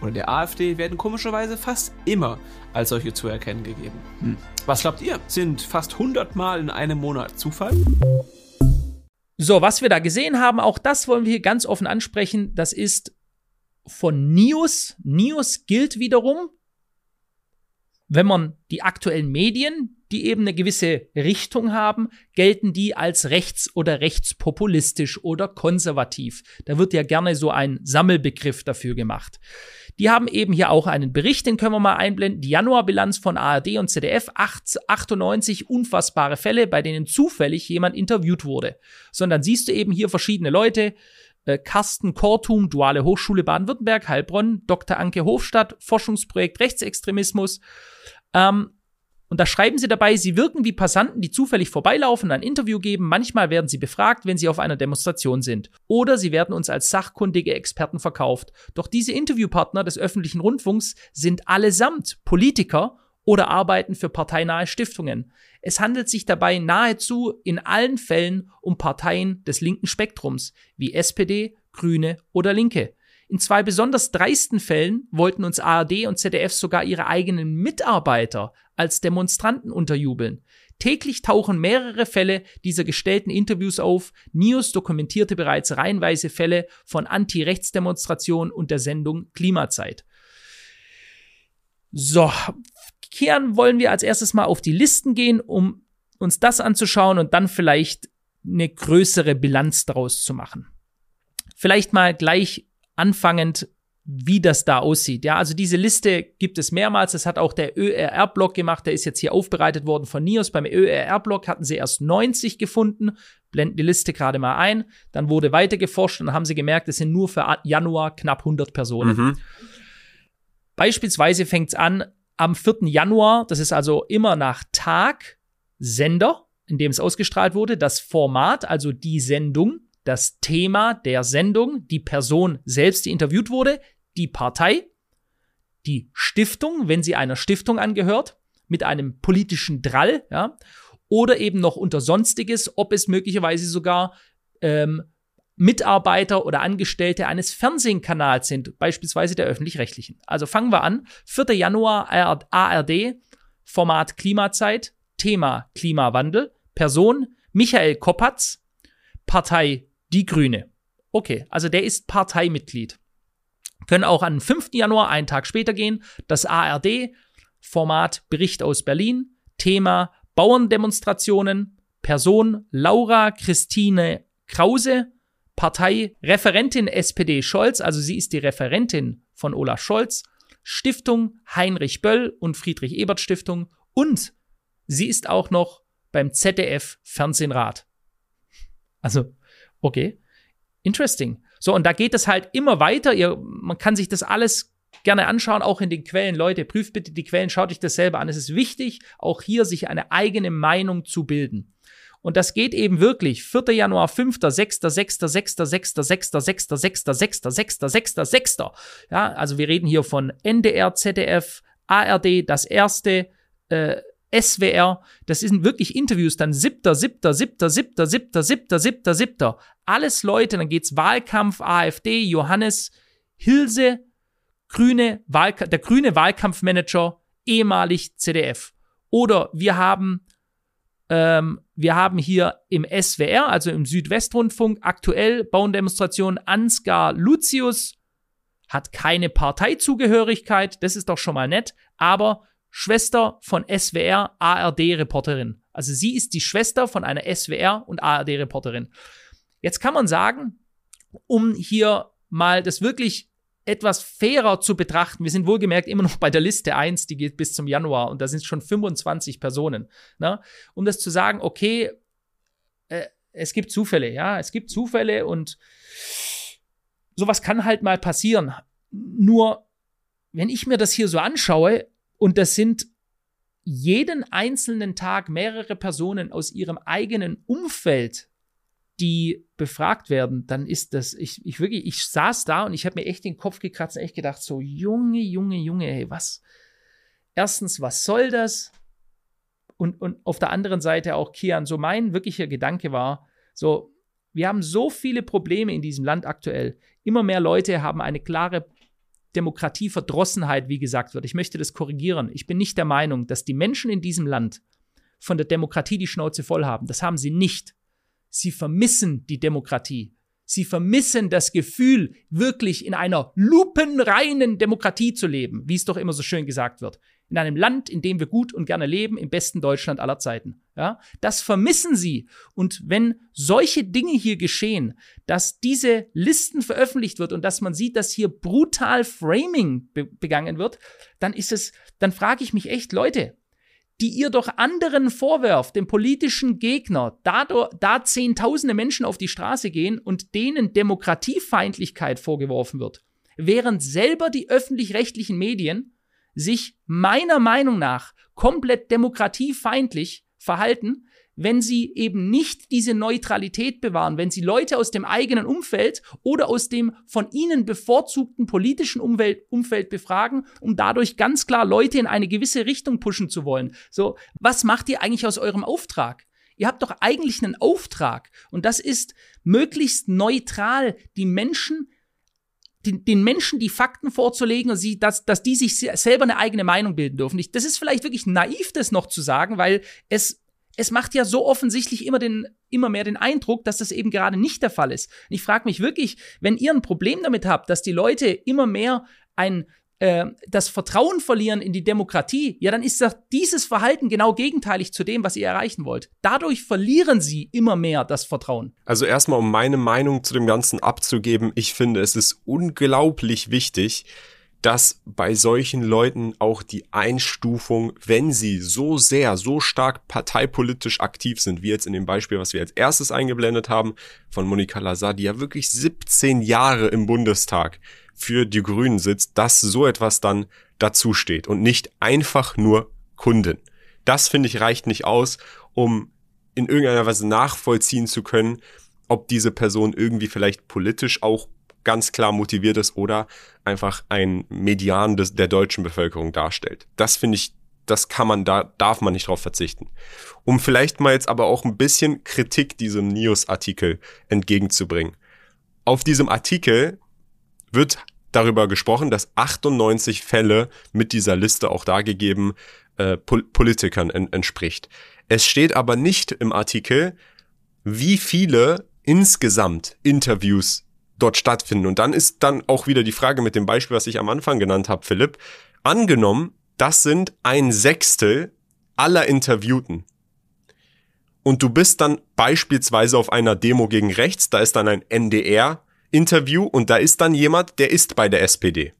oder der AfD werden komischerweise fast immer als solche zu erkennen gegeben. Hm. Was glaubt ihr? Sind fast 100 Mal in einem Monat Zufall? So, was wir da gesehen haben, auch das wollen wir hier ganz offen ansprechen. Das ist von Nius. Nius gilt wiederum, wenn man die aktuellen Medien, die eben eine gewisse Richtung haben, gelten die als rechts- oder rechtspopulistisch oder konservativ. Da wird ja gerne so ein Sammelbegriff dafür gemacht. Die haben eben hier auch einen Bericht, den können wir mal einblenden. Die Januarbilanz von ARD und ZDF, 98 unfassbare Fälle, bei denen zufällig jemand interviewt wurde. Sondern siehst du eben hier verschiedene Leute, äh, Carsten Kortum, Duale Hochschule Baden-Württemberg, Heilbronn, Dr. Anke Hofstadt, Forschungsprojekt Rechtsextremismus. Ähm, und da schreiben sie dabei, sie wirken wie Passanten, die zufällig vorbeilaufen, ein Interview geben. Manchmal werden sie befragt, wenn sie auf einer Demonstration sind. Oder sie werden uns als sachkundige Experten verkauft. Doch diese Interviewpartner des öffentlichen Rundfunks sind allesamt Politiker oder arbeiten für parteinahe Stiftungen. Es handelt sich dabei nahezu in allen Fällen um Parteien des linken Spektrums, wie SPD, Grüne oder Linke. In zwei besonders dreisten Fällen wollten uns ARD und ZDF sogar ihre eigenen Mitarbeiter als Demonstranten unterjubeln. Täglich tauchen mehrere Fälle dieser gestellten Interviews auf. News dokumentierte bereits reihenweise Fälle von Anti-Rechts-Demonstrationen und der Sendung Klimazeit. So, kehren wollen wir als erstes mal auf die Listen gehen, um uns das anzuschauen und dann vielleicht eine größere Bilanz daraus zu machen. Vielleicht mal gleich anfangend, wie das da aussieht. Ja, also diese Liste gibt es mehrmals. Das hat auch der ÖRR-Blog gemacht. Der ist jetzt hier aufbereitet worden von NIOS. Beim ÖRR-Blog hatten sie erst 90 gefunden. Blenden die Liste gerade mal ein. Dann wurde weiter geforscht und haben sie gemerkt, es sind nur für Januar knapp 100 Personen. Mhm. Beispielsweise fängt es an am 4. Januar. Das ist also immer nach Tag Sender, in dem es ausgestrahlt wurde, das Format, also die Sendung, das Thema der Sendung, die Person selbst, die interviewt wurde, die Partei, die Stiftung, wenn sie einer Stiftung angehört, mit einem politischen Drall, ja, oder eben noch unter Sonstiges, ob es möglicherweise sogar ähm, Mitarbeiter oder Angestellte eines Fernsehkanals sind, beispielsweise der öffentlich-rechtlichen. Also fangen wir an. 4. Januar ARD, Format Klimazeit, Thema Klimawandel, Person Michael Koppatz, Partei Die Grüne. Okay, also der ist Parteimitglied. Können auch am 5. Januar, einen Tag später gehen, das ARD, Format Bericht aus Berlin, Thema Bauerndemonstrationen, Person Laura Christine Krause, Partei Referentin SPD Scholz, also sie ist die Referentin von Olaf Scholz, Stiftung Heinrich Böll und Friedrich Ebert Stiftung und sie ist auch noch beim ZDF Fernsehrat. Also, okay. Interesting. So, und da geht es halt immer weiter. Ihr, man kann sich das alles gerne anschauen, auch in den Quellen. Leute, prüft bitte die Quellen, schaut euch das selber an. Es ist wichtig, auch hier sich eine eigene Meinung zu bilden. Und das geht eben wirklich 4. Januar, 5., 6., 6., 6., 6., 6., 6., 6., 6., 6., 6., 6. Ja, also wir reden hier von NDR, ZDF, ARD, das erste, äh, SWR, das sind wirklich Interviews, dann siebter, siebter, siebter, siebter, siebter, siebter, siebter, siebter. Alles Leute, dann geht's Wahlkampf, AfD, Johannes Hilse, grüne Wahlka der grüne Wahlkampfmanager, ehemalig CDF. Oder wir haben, ähm, wir haben hier im SWR, also im Südwestrundfunk, aktuell Bauerndemonstration Ansgar Lucius, hat keine Parteizugehörigkeit, das ist doch schon mal nett, aber Schwester von SWR ARD-Reporterin. Also sie ist die Schwester von einer SWR und ARD-Reporterin. Jetzt kann man sagen, um hier mal das wirklich etwas fairer zu betrachten, wir sind wohlgemerkt immer noch bei der Liste 1, die geht bis zum Januar und da sind schon 25 Personen. Ne? Um das zu sagen, okay, äh, es gibt Zufälle, ja, es gibt Zufälle und sowas kann halt mal passieren. Nur, wenn ich mir das hier so anschaue, und das sind jeden einzelnen Tag mehrere Personen aus ihrem eigenen Umfeld, die befragt werden, dann ist das, ich, ich wirklich, ich saß da und ich habe mir echt den Kopf gekratzt und echt gedacht, so, Junge, Junge, Junge, hey, was? Erstens, was soll das? Und, und auf der anderen Seite auch Kian, so mein wirklicher Gedanke war, so, wir haben so viele Probleme in diesem Land aktuell. Immer mehr Leute haben eine klare Demokratieverdrossenheit, wie gesagt wird. Ich möchte das korrigieren. Ich bin nicht der Meinung, dass die Menschen in diesem Land von der Demokratie die Schnauze voll haben. Das haben sie nicht. Sie vermissen die Demokratie. Sie vermissen das Gefühl, wirklich in einer lupenreinen Demokratie zu leben, wie es doch immer so schön gesagt wird. In einem Land, in dem wir gut und gerne leben, im besten Deutschland aller Zeiten. Ja, das vermissen sie. Und wenn solche Dinge hier geschehen, dass diese Listen veröffentlicht wird und dass man sieht, dass hier brutal Framing be begangen wird, dann ist es, dann frage ich mich echt, Leute, die ihr doch anderen vorwerft, dem politischen Gegner, da, da zehntausende Menschen auf die Straße gehen und denen Demokratiefeindlichkeit vorgeworfen wird, während selber die öffentlich-rechtlichen Medien sich meiner Meinung nach komplett demokratiefeindlich verhalten, wenn sie eben nicht diese Neutralität bewahren, wenn sie Leute aus dem eigenen Umfeld oder aus dem von ihnen bevorzugten politischen Umwelt, Umfeld befragen, um dadurch ganz klar Leute in eine gewisse Richtung pushen zu wollen. So, was macht ihr eigentlich aus eurem Auftrag? Ihr habt doch eigentlich einen Auftrag und das ist möglichst neutral die Menschen den, den Menschen die Fakten vorzulegen und sie, dass, dass die sich selber eine eigene Meinung bilden dürfen. Ich, das ist vielleicht wirklich naiv, das noch zu sagen, weil es es macht ja so offensichtlich immer, den, immer mehr den Eindruck, dass das eben gerade nicht der Fall ist. Und ich frage mich wirklich, wenn ihr ein Problem damit habt, dass die Leute immer mehr ein äh, das Vertrauen verlieren in die Demokratie, ja, dann ist doch dieses Verhalten genau gegenteilig zu dem, was ihr erreichen wollt. Dadurch verlieren sie immer mehr das Vertrauen. Also erstmal, um meine Meinung zu dem Ganzen abzugeben, ich finde, es ist unglaublich wichtig, dass bei solchen Leuten auch die Einstufung, wenn sie so sehr, so stark parteipolitisch aktiv sind, wie jetzt in dem Beispiel, was wir als erstes eingeblendet haben, von Monika Lazar, die ja wirklich 17 Jahre im Bundestag für die Grünen sitzt, dass so etwas dann dazu steht und nicht einfach nur Kunden. Das finde ich reicht nicht aus, um in irgendeiner Weise nachvollziehen zu können, ob diese Person irgendwie vielleicht politisch auch ganz klar motiviert ist oder einfach ein Median des, der deutschen Bevölkerung darstellt. Das finde ich, das kann man, da darf man nicht drauf verzichten. Um vielleicht mal jetzt aber auch ein bisschen Kritik diesem News-Artikel entgegenzubringen. Auf diesem Artikel wird darüber gesprochen, dass 98 Fälle mit dieser Liste auch dargegeben äh, Pol Politikern en entspricht. Es steht aber nicht im Artikel, wie viele insgesamt Interviews dort stattfinden. Und dann ist dann auch wieder die Frage mit dem Beispiel, was ich am Anfang genannt habe, Philipp. Angenommen, das sind ein Sechstel aller Interviewten. Und du bist dann beispielsweise auf einer Demo gegen rechts, da ist dann ein NDR-Interview und da ist dann jemand, der ist bei der SPD.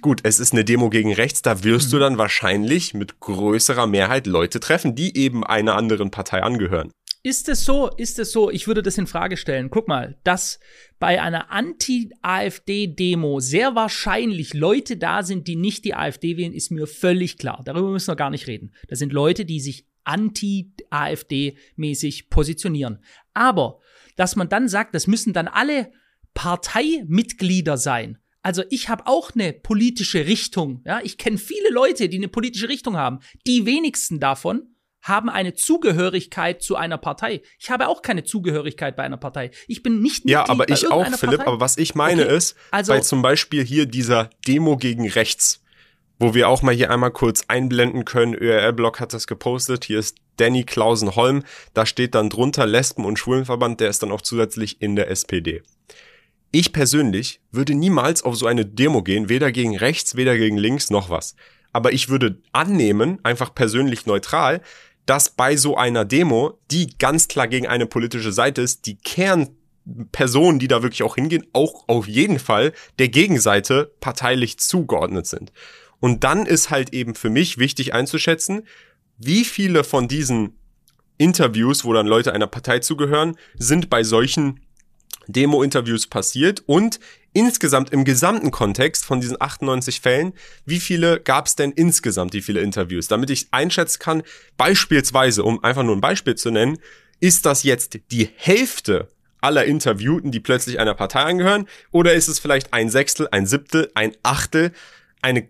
Gut, es ist eine Demo gegen rechts, da wirst mhm. du dann wahrscheinlich mit größerer Mehrheit Leute treffen, die eben einer anderen Partei angehören. Ist es so? Ist es so? Ich würde das in Frage stellen. Guck mal, dass bei einer Anti-AfD-Demo sehr wahrscheinlich Leute da sind, die nicht die AfD wählen, ist mir völlig klar. Darüber müssen wir gar nicht reden. Das sind Leute, die sich anti-AfD-mäßig positionieren. Aber, dass man dann sagt, das müssen dann alle Parteimitglieder sein. Also ich habe auch eine politische Richtung. Ja, ich kenne viele Leute, die eine politische Richtung haben. Die wenigsten davon haben eine Zugehörigkeit zu einer Partei. Ich habe auch keine Zugehörigkeit bei einer Partei. Ich bin nicht Mitglied Ja, aber ich auch, Philipp. Partei. Aber was ich meine okay. ist, also, bei zum Beispiel hier dieser Demo gegen rechts, wo wir auch mal hier einmal kurz einblenden können. ÖRL-Blog hat das gepostet. Hier ist Danny Klausen-Holm. Da steht dann drunter Lesben- und Schwulenverband. Der ist dann auch zusätzlich in der SPD. Ich persönlich würde niemals auf so eine Demo gehen, weder gegen rechts, weder gegen links, noch was. Aber ich würde annehmen, einfach persönlich neutral, dass bei so einer Demo, die ganz klar gegen eine politische Seite ist, die Kernpersonen, die da wirklich auch hingehen, auch auf jeden Fall der Gegenseite parteilich zugeordnet sind. Und dann ist halt eben für mich wichtig einzuschätzen, wie viele von diesen Interviews, wo dann Leute einer Partei zugehören, sind bei solchen Demo-Interviews passiert und insgesamt im gesamten Kontext von diesen 98 Fällen, wie viele gab es denn insgesamt, wie viele Interviews? Damit ich einschätzen kann, beispielsweise, um einfach nur ein Beispiel zu nennen, ist das jetzt die Hälfte aller Interviewten, die plötzlich einer Partei angehören, oder ist es vielleicht ein Sechstel, ein Siebtel, ein Achtel, eine,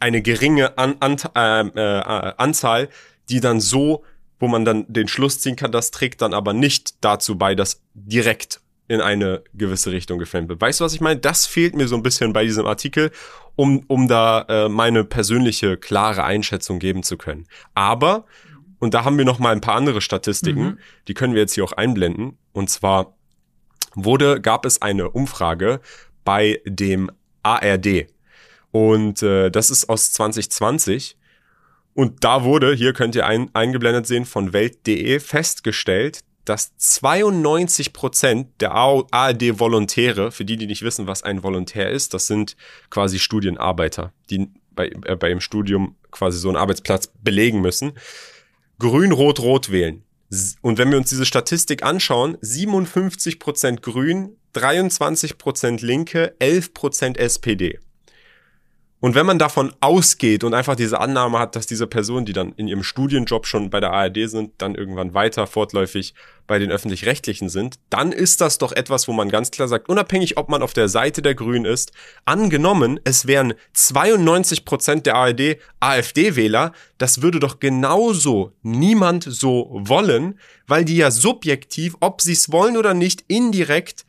eine geringe An An äh, äh, Anzahl, die dann so, wo man dann den Schluss ziehen kann, das trägt dann aber nicht dazu bei, dass direkt in eine gewisse Richtung gefilmt wird. Weißt du, was ich meine? Das fehlt mir so ein bisschen bei diesem Artikel, um, um da äh, meine persönliche klare Einschätzung geben zu können. Aber, und da haben wir noch mal ein paar andere Statistiken, mhm. die können wir jetzt hier auch einblenden. Und zwar wurde, gab es eine Umfrage bei dem ARD. Und äh, das ist aus 2020. Und da wurde, hier könnt ihr ein, eingeblendet sehen, von Welt.de festgestellt, dass 92 Prozent der ARD-Volontäre, für die, die nicht wissen, was ein Volontär ist, das sind quasi Studienarbeiter, die bei, äh, bei ihrem Studium quasi so einen Arbeitsplatz belegen müssen, grün, rot, rot wählen. Und wenn wir uns diese Statistik anschauen, 57 Prozent grün, 23 Prozent Linke, 11 Prozent SPD. Und wenn man davon ausgeht und einfach diese Annahme hat, dass diese Personen, die dann in ihrem Studienjob schon bei der ARD sind, dann irgendwann weiter fortläufig bei den öffentlich-rechtlichen sind, dann ist das doch etwas, wo man ganz klar sagt, unabhängig ob man auf der Seite der Grünen ist, angenommen, es wären 92 Prozent der ARD AfD-Wähler, das würde doch genauso niemand so wollen, weil die ja subjektiv, ob sie es wollen oder nicht, indirekt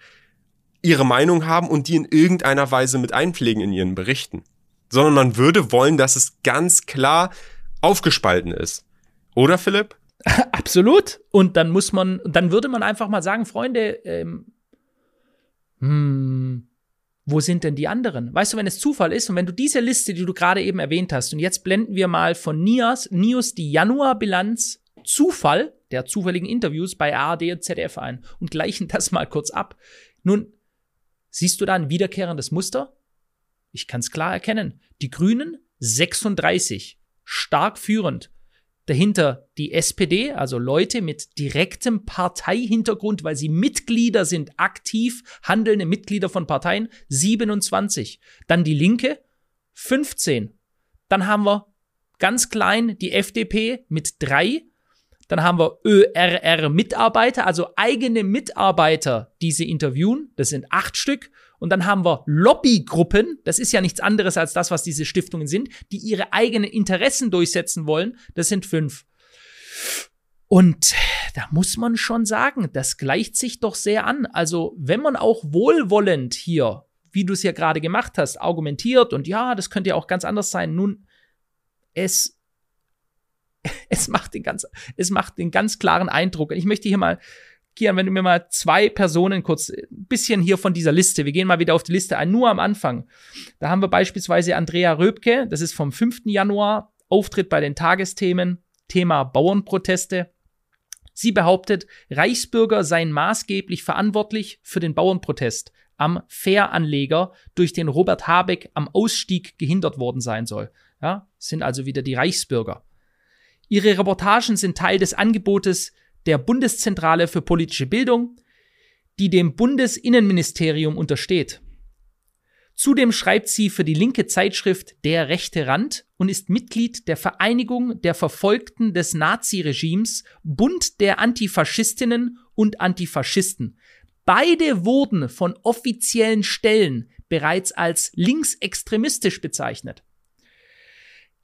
ihre Meinung haben und die in irgendeiner Weise mit einpflegen in ihren Berichten sondern man würde wollen, dass es ganz klar aufgespalten ist. Oder Philipp? Absolut. Und dann muss man, dann würde man einfach mal sagen, Freunde, ähm, hm, wo sind denn die anderen? Weißt du, wenn es Zufall ist und wenn du diese Liste, die du gerade eben erwähnt hast, und jetzt blenden wir mal von Nias, Nius die Januarbilanz Zufall der zufälligen Interviews bei ARD und ZDF ein und gleichen das mal kurz ab. Nun, siehst du da ein wiederkehrendes Muster? Ich kann es klar erkennen. Die Grünen 36, stark führend. Dahinter die SPD, also Leute mit direktem Parteihintergrund, weil sie Mitglieder sind, aktiv handelnde Mitglieder von Parteien, 27. Dann die Linke, 15. Dann haben wir ganz klein die FDP mit drei. Dann haben wir ÖRR-Mitarbeiter, also eigene Mitarbeiter, die sie interviewen. Das sind acht Stück. Und dann haben wir Lobbygruppen, das ist ja nichts anderes als das, was diese Stiftungen sind, die ihre eigenen Interessen durchsetzen wollen. Das sind fünf. Und da muss man schon sagen, das gleicht sich doch sehr an. Also, wenn man auch wohlwollend hier, wie du es ja gerade gemacht hast, argumentiert und ja, das könnte ja auch ganz anders sein. Nun, es, es macht den ganz, es macht den ganz klaren Eindruck. Ich möchte hier mal Kian, wenn du mir mal zwei Personen kurz ein bisschen hier von dieser Liste, wir gehen mal wieder auf die Liste ein, nur am Anfang. Da haben wir beispielsweise Andrea Röbke, das ist vom 5. Januar, Auftritt bei den Tagesthemen, Thema Bauernproteste. Sie behauptet, Reichsbürger seien maßgeblich verantwortlich für den Bauernprotest am Fähranleger, durch den Robert Habeck am Ausstieg gehindert worden sein soll. Ja, sind also wieder die Reichsbürger. Ihre Reportagen sind Teil des Angebotes der Bundeszentrale für politische Bildung, die dem Bundesinnenministerium untersteht. Zudem schreibt sie für die linke Zeitschrift Der rechte Rand und ist Mitglied der Vereinigung der Verfolgten des Naziregimes Bund der Antifaschistinnen und Antifaschisten. Beide wurden von offiziellen Stellen bereits als linksextremistisch bezeichnet.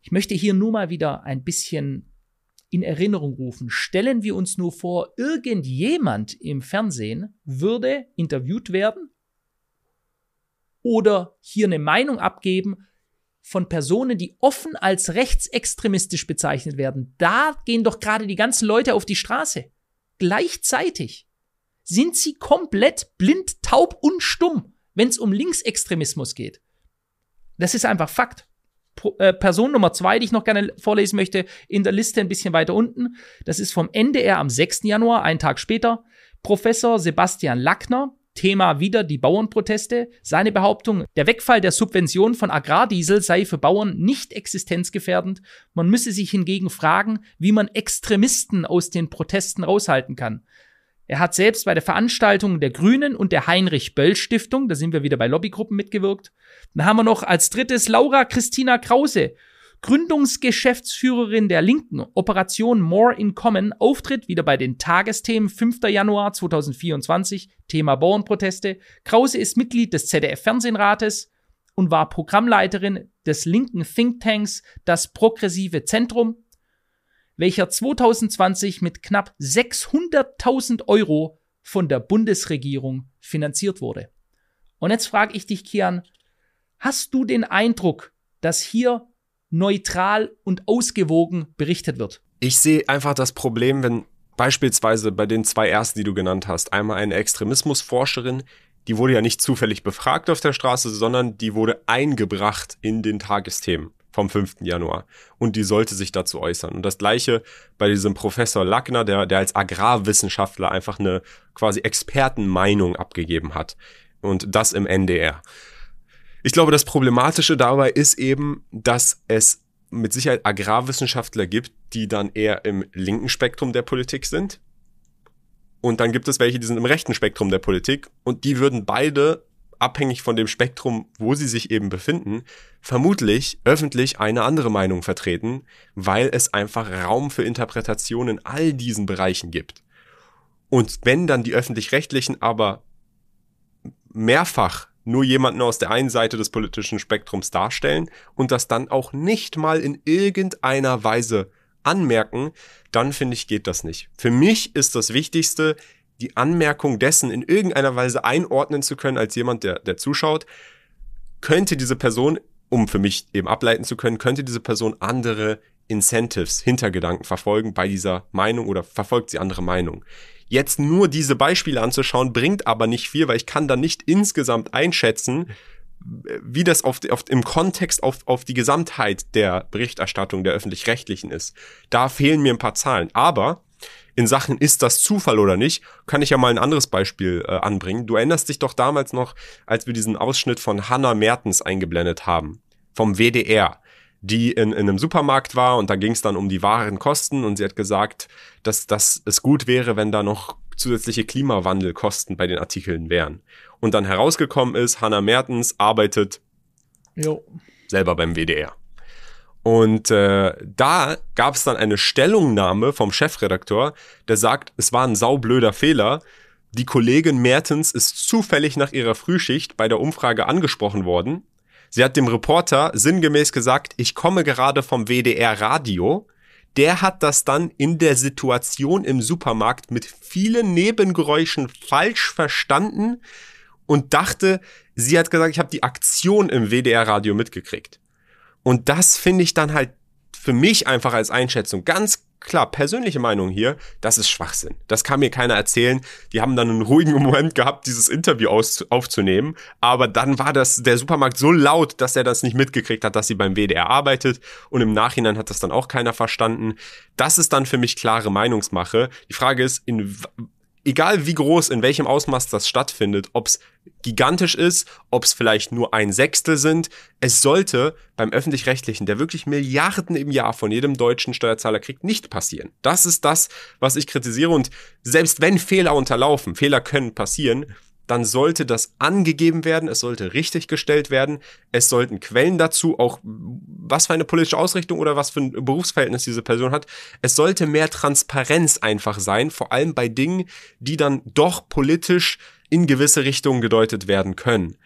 Ich möchte hier nur mal wieder ein bisschen in Erinnerung rufen. Stellen wir uns nur vor, irgendjemand im Fernsehen würde interviewt werden oder hier eine Meinung abgeben von Personen, die offen als rechtsextremistisch bezeichnet werden. Da gehen doch gerade die ganzen Leute auf die Straße. Gleichzeitig sind sie komplett blind, taub und stumm, wenn es um Linksextremismus geht. Das ist einfach Fakt. Äh, Person Nummer zwei, die ich noch gerne vorlesen möchte, in der Liste ein bisschen weiter unten. Das ist vom NDR am 6. Januar, einen Tag später. Professor Sebastian Lackner, Thema wieder die Bauernproteste. Seine Behauptung, der Wegfall der Subvention von Agrardiesel sei für Bauern nicht existenzgefährdend. Man müsse sich hingegen fragen, wie man Extremisten aus den Protesten raushalten kann. Er hat selbst bei der Veranstaltung der Grünen und der Heinrich Böll Stiftung, da sind wir wieder bei Lobbygruppen mitgewirkt. Dann haben wir noch als drittes Laura Christina Krause, Gründungsgeschäftsführerin der Linken, Operation More in Common, Auftritt wieder bei den Tagesthemen 5. Januar 2024, Thema Bauernproteste. Krause ist Mitglied des ZDF-Fernsehrates und war Programmleiterin des linken Thinktanks Das Progressive Zentrum welcher 2020 mit knapp 600.000 Euro von der Bundesregierung finanziert wurde. Und jetzt frage ich dich, Kian, hast du den Eindruck, dass hier neutral und ausgewogen berichtet wird? Ich sehe einfach das Problem, wenn beispielsweise bei den zwei ersten, die du genannt hast, einmal eine Extremismusforscherin, die wurde ja nicht zufällig befragt auf der Straße, sondern die wurde eingebracht in den Tagesthemen vom 5. Januar. Und die sollte sich dazu äußern. Und das gleiche bei diesem Professor Lackner, der, der als Agrarwissenschaftler einfach eine quasi Expertenmeinung abgegeben hat. Und das im NDR. Ich glaube, das Problematische dabei ist eben, dass es mit Sicherheit Agrarwissenschaftler gibt, die dann eher im linken Spektrum der Politik sind. Und dann gibt es welche, die sind im rechten Spektrum der Politik. Und die würden beide abhängig von dem Spektrum, wo sie sich eben befinden, vermutlich öffentlich eine andere Meinung vertreten, weil es einfach Raum für Interpretation in all diesen Bereichen gibt. Und wenn dann die öffentlich-rechtlichen aber mehrfach nur jemanden aus der einen Seite des politischen Spektrums darstellen und das dann auch nicht mal in irgendeiner Weise anmerken, dann finde ich, geht das nicht. Für mich ist das Wichtigste, die Anmerkung dessen in irgendeiner Weise einordnen zu können als jemand, der, der zuschaut, könnte diese Person, um für mich eben ableiten zu können, könnte diese Person andere Incentives, Hintergedanken verfolgen bei dieser Meinung oder verfolgt sie andere Meinung. Jetzt nur diese Beispiele anzuschauen, bringt aber nicht viel, weil ich kann dann nicht insgesamt einschätzen, wie das auf, auf, im Kontext auf, auf die Gesamtheit der Berichterstattung der öffentlich-rechtlichen ist. Da fehlen mir ein paar Zahlen. Aber in Sachen ist das Zufall oder nicht, kann ich ja mal ein anderes Beispiel äh, anbringen. Du erinnerst dich doch damals noch, als wir diesen Ausschnitt von Hannah Mertens eingeblendet haben, vom WDR, die in, in einem Supermarkt war und da ging es dann um die wahren Kosten und sie hat gesagt, dass, dass es gut wäre, wenn da noch zusätzliche Klimawandelkosten bei den Artikeln wären. Und dann herausgekommen ist, Hannah Mertens arbeitet jo. selber beim WDR. Und äh, da gab es dann eine Stellungnahme vom Chefredakteur, der sagt, es war ein saublöder Fehler. Die Kollegin Mertens ist zufällig nach ihrer Frühschicht bei der Umfrage angesprochen worden. Sie hat dem Reporter sinngemäß gesagt, ich komme gerade vom WDR Radio. Der hat das dann in der Situation im Supermarkt mit vielen Nebengeräuschen falsch verstanden und dachte, sie hat gesagt, ich habe die Aktion im WDR Radio mitgekriegt. Und das finde ich dann halt für mich einfach als Einschätzung ganz klar, persönliche Meinung hier, das ist Schwachsinn. Das kann mir keiner erzählen. Die haben dann einen ruhigen Moment gehabt, dieses Interview aus, aufzunehmen. Aber dann war das, der Supermarkt so laut, dass er das nicht mitgekriegt hat, dass sie beim WDR arbeitet. Und im Nachhinein hat das dann auch keiner verstanden. Das ist dann für mich klare Meinungsmache. Die Frage ist, in, egal wie groß, in welchem Ausmaß das stattfindet, ob es gigantisch ist, ob es vielleicht nur ein Sechstel sind, es sollte beim öffentlich-rechtlichen, der wirklich Milliarden im Jahr von jedem deutschen Steuerzahler kriegt, nicht passieren. Das ist das, was ich kritisiere und selbst wenn Fehler unterlaufen, Fehler können passieren, dann sollte das angegeben werden, es sollte richtig gestellt werden, es sollten Quellen dazu, auch was für eine politische Ausrichtung oder was für ein Berufsverhältnis diese Person hat. Es sollte mehr Transparenz einfach sein, vor allem bei Dingen, die dann doch politisch in gewisse Richtungen gedeutet werden können.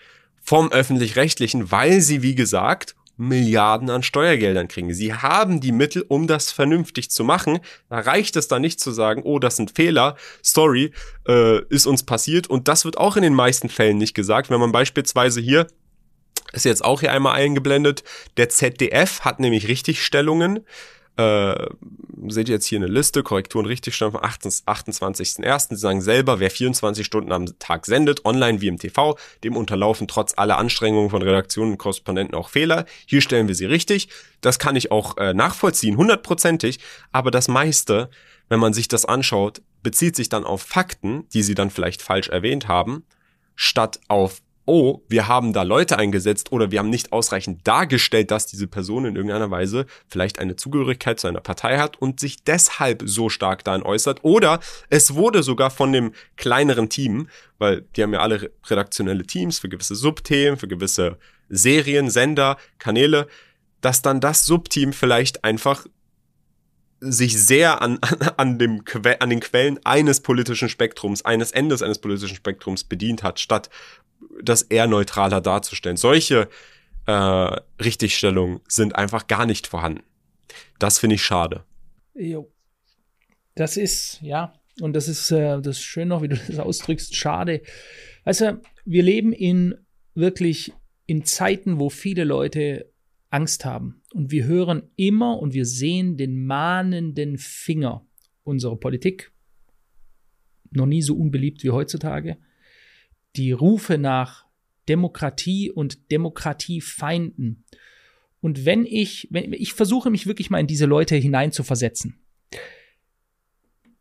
Vom öffentlich-rechtlichen, weil sie, wie gesagt, Milliarden an Steuergeldern kriegen. Sie haben die Mittel, um das vernünftig zu machen. Da reicht es dann nicht zu sagen, oh, das sind Fehler, sorry, äh, ist uns passiert. Und das wird auch in den meisten Fällen nicht gesagt. Wenn man beispielsweise hier, ist jetzt auch hier einmal eingeblendet, der ZDF hat nämlich Richtigstellungen äh, seht ihr jetzt hier eine Liste, Korrekturen Richtigstellung vom 28.01. Sie sagen selber, wer 24 Stunden am Tag sendet, online wie im TV, dem unterlaufen trotz aller Anstrengungen von Redaktionen und Korrespondenten auch Fehler. Hier stellen wir sie richtig. Das kann ich auch äh, nachvollziehen, hundertprozentig. Aber das meiste, wenn man sich das anschaut, bezieht sich dann auf Fakten, die sie dann vielleicht falsch erwähnt haben, statt auf oh, wir haben da Leute eingesetzt oder wir haben nicht ausreichend dargestellt, dass diese Person in irgendeiner Weise vielleicht eine Zugehörigkeit zu einer Partei hat und sich deshalb so stark darin äußert. Oder es wurde sogar von dem kleineren Team, weil die haben ja alle redaktionelle Teams für gewisse Subthemen, für gewisse Serien, Sender, Kanäle, dass dann das Subteam vielleicht einfach sich sehr an, an, an, dem que an den Quellen eines politischen Spektrums, eines Endes eines politischen Spektrums bedient hat, statt das eher neutraler darzustellen. Solche äh, Richtigstellungen sind einfach gar nicht vorhanden. Das finde ich schade. Jo. Das ist, ja, und das ist, äh, das ist schön noch, wie du das ausdrückst, schade. Also, wir leben in wirklich in Zeiten, wo viele Leute Angst haben. Und wir hören immer und wir sehen den mahnenden Finger unserer Politik. Noch nie so unbeliebt wie heutzutage die Rufe nach Demokratie und Demokratiefeinden. Und wenn ich, wenn ich versuche mich wirklich mal in diese Leute hineinzuversetzen.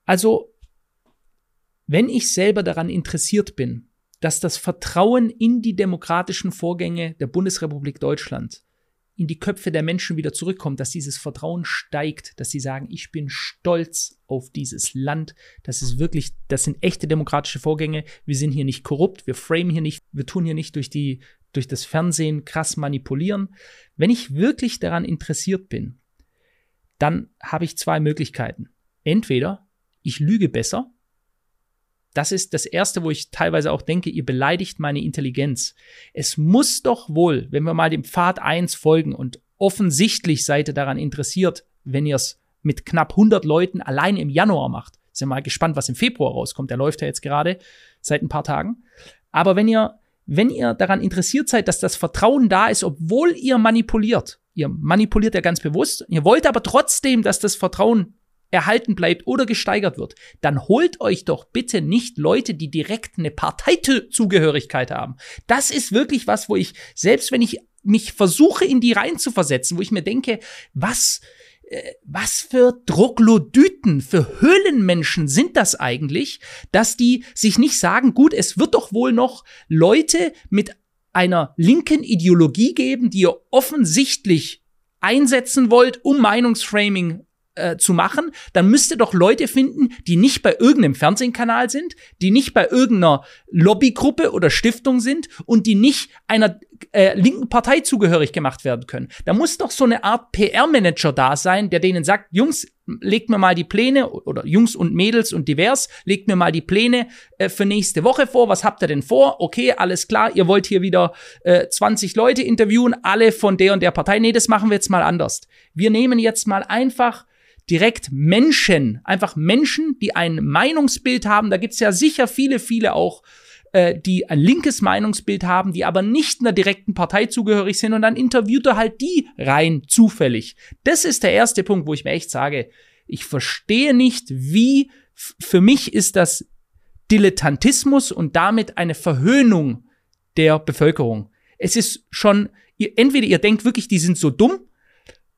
Also, wenn ich selber daran interessiert bin, dass das Vertrauen in die demokratischen Vorgänge der Bundesrepublik Deutschland in die Köpfe der Menschen wieder zurückkommt, dass dieses Vertrauen steigt, dass sie sagen, ich bin stolz auf dieses Land. Das ist wirklich, das sind echte demokratische Vorgänge. Wir sind hier nicht korrupt, wir framen hier nicht, wir tun hier nicht durch die, durch das Fernsehen krass manipulieren. Wenn ich wirklich daran interessiert bin, dann habe ich zwei Möglichkeiten. Entweder ich lüge besser das ist das Erste, wo ich teilweise auch denke, ihr beleidigt meine Intelligenz. Es muss doch wohl, wenn wir mal dem Pfad 1 folgen und offensichtlich seid ihr daran interessiert, wenn ihr es mit knapp 100 Leuten allein im Januar macht. Sind mal gespannt, was im Februar rauskommt. Der läuft ja jetzt gerade seit ein paar Tagen. Aber wenn ihr, wenn ihr daran interessiert seid, dass das Vertrauen da ist, obwohl ihr manipuliert, ihr manipuliert ja ganz bewusst, ihr wollt aber trotzdem, dass das Vertrauen erhalten bleibt oder gesteigert wird, dann holt euch doch bitte nicht Leute, die direkt eine Parteizugehörigkeit haben. Das ist wirklich was, wo ich, selbst wenn ich mich versuche, in die rein zu versetzen, wo ich mir denke, was, äh, was für Troglodyten, für Höhlenmenschen sind das eigentlich, dass die sich nicht sagen, gut, es wird doch wohl noch Leute mit einer linken Ideologie geben, die ihr offensichtlich einsetzen wollt, um Meinungsframing äh, zu machen, dann müsst ihr doch Leute finden, die nicht bei irgendeinem Fernsehkanal sind, die nicht bei irgendeiner Lobbygruppe oder Stiftung sind und die nicht einer äh, linken Partei zugehörig gemacht werden können. Da muss doch so eine Art PR-Manager da sein, der denen sagt, Jungs, legt mir mal die Pläne oder Jungs und Mädels und divers, legt mir mal die Pläne äh, für nächste Woche vor. Was habt ihr denn vor? Okay, alles klar, ihr wollt hier wieder äh, 20 Leute interviewen, alle von der und der Partei. Nee, das machen wir jetzt mal anders. Wir nehmen jetzt mal einfach direkt Menschen, einfach Menschen, die ein Meinungsbild haben. Da gibt's ja sicher viele, viele auch, äh, die ein linkes Meinungsbild haben, die aber nicht einer direkten Partei zugehörig sind und dann interviewt er halt die rein zufällig. Das ist der erste Punkt, wo ich mir echt sage, ich verstehe nicht, wie für mich ist das Dilettantismus und damit eine Verhöhnung der Bevölkerung. Es ist schon, ihr, entweder ihr denkt wirklich, die sind so dumm,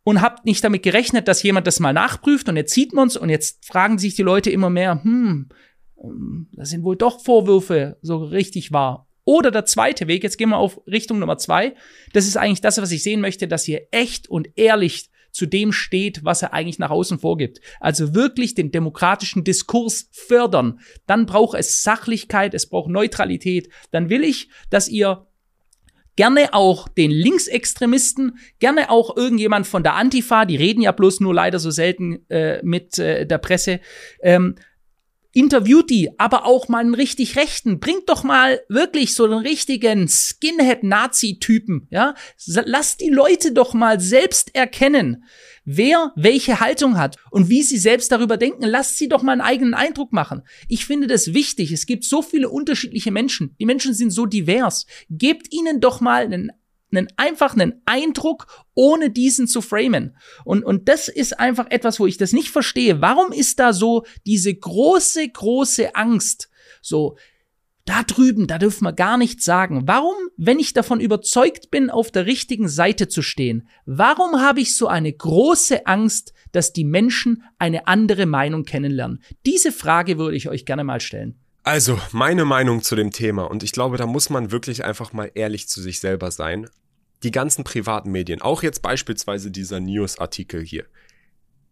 und habt nicht damit gerechnet, dass jemand das mal nachprüft und jetzt sieht man's und jetzt fragen sich die Leute immer mehr, hm, ähm, das sind wohl doch Vorwürfe so richtig wahr. Oder der zweite Weg, jetzt gehen wir auf Richtung Nummer zwei. Das ist eigentlich das, was ich sehen möchte, dass ihr echt und ehrlich zu dem steht, was er eigentlich nach außen vorgibt. Also wirklich den demokratischen Diskurs fördern. Dann braucht es Sachlichkeit, es braucht Neutralität. Dann will ich, dass ihr gerne auch den Linksextremisten, gerne auch irgendjemand von der Antifa, die reden ja bloß nur leider so selten äh, mit äh, der Presse, ähm, interviewt die, aber auch mal einen richtig Rechten. Bringt doch mal wirklich so einen richtigen Skinhead-Nazi-Typen, ja? Lasst die Leute doch mal selbst erkennen, wer welche Haltung hat und wie sie selbst darüber denken. Lasst sie doch mal einen eigenen Eindruck machen. Ich finde das wichtig. Es gibt so viele unterschiedliche Menschen. Die Menschen sind so divers. Gebt ihnen doch mal einen einen einfachen Eindruck, ohne diesen zu framen. Und, und das ist einfach etwas, wo ich das nicht verstehe. Warum ist da so diese große, große Angst? So, da drüben, da dürfen wir gar nichts sagen. Warum, wenn ich davon überzeugt bin, auf der richtigen Seite zu stehen, warum habe ich so eine große Angst, dass die Menschen eine andere Meinung kennenlernen? Diese Frage würde ich euch gerne mal stellen. Also, meine Meinung zu dem Thema, und ich glaube, da muss man wirklich einfach mal ehrlich zu sich selber sein. Die ganzen privaten Medien, auch jetzt beispielsweise dieser News-Artikel hier,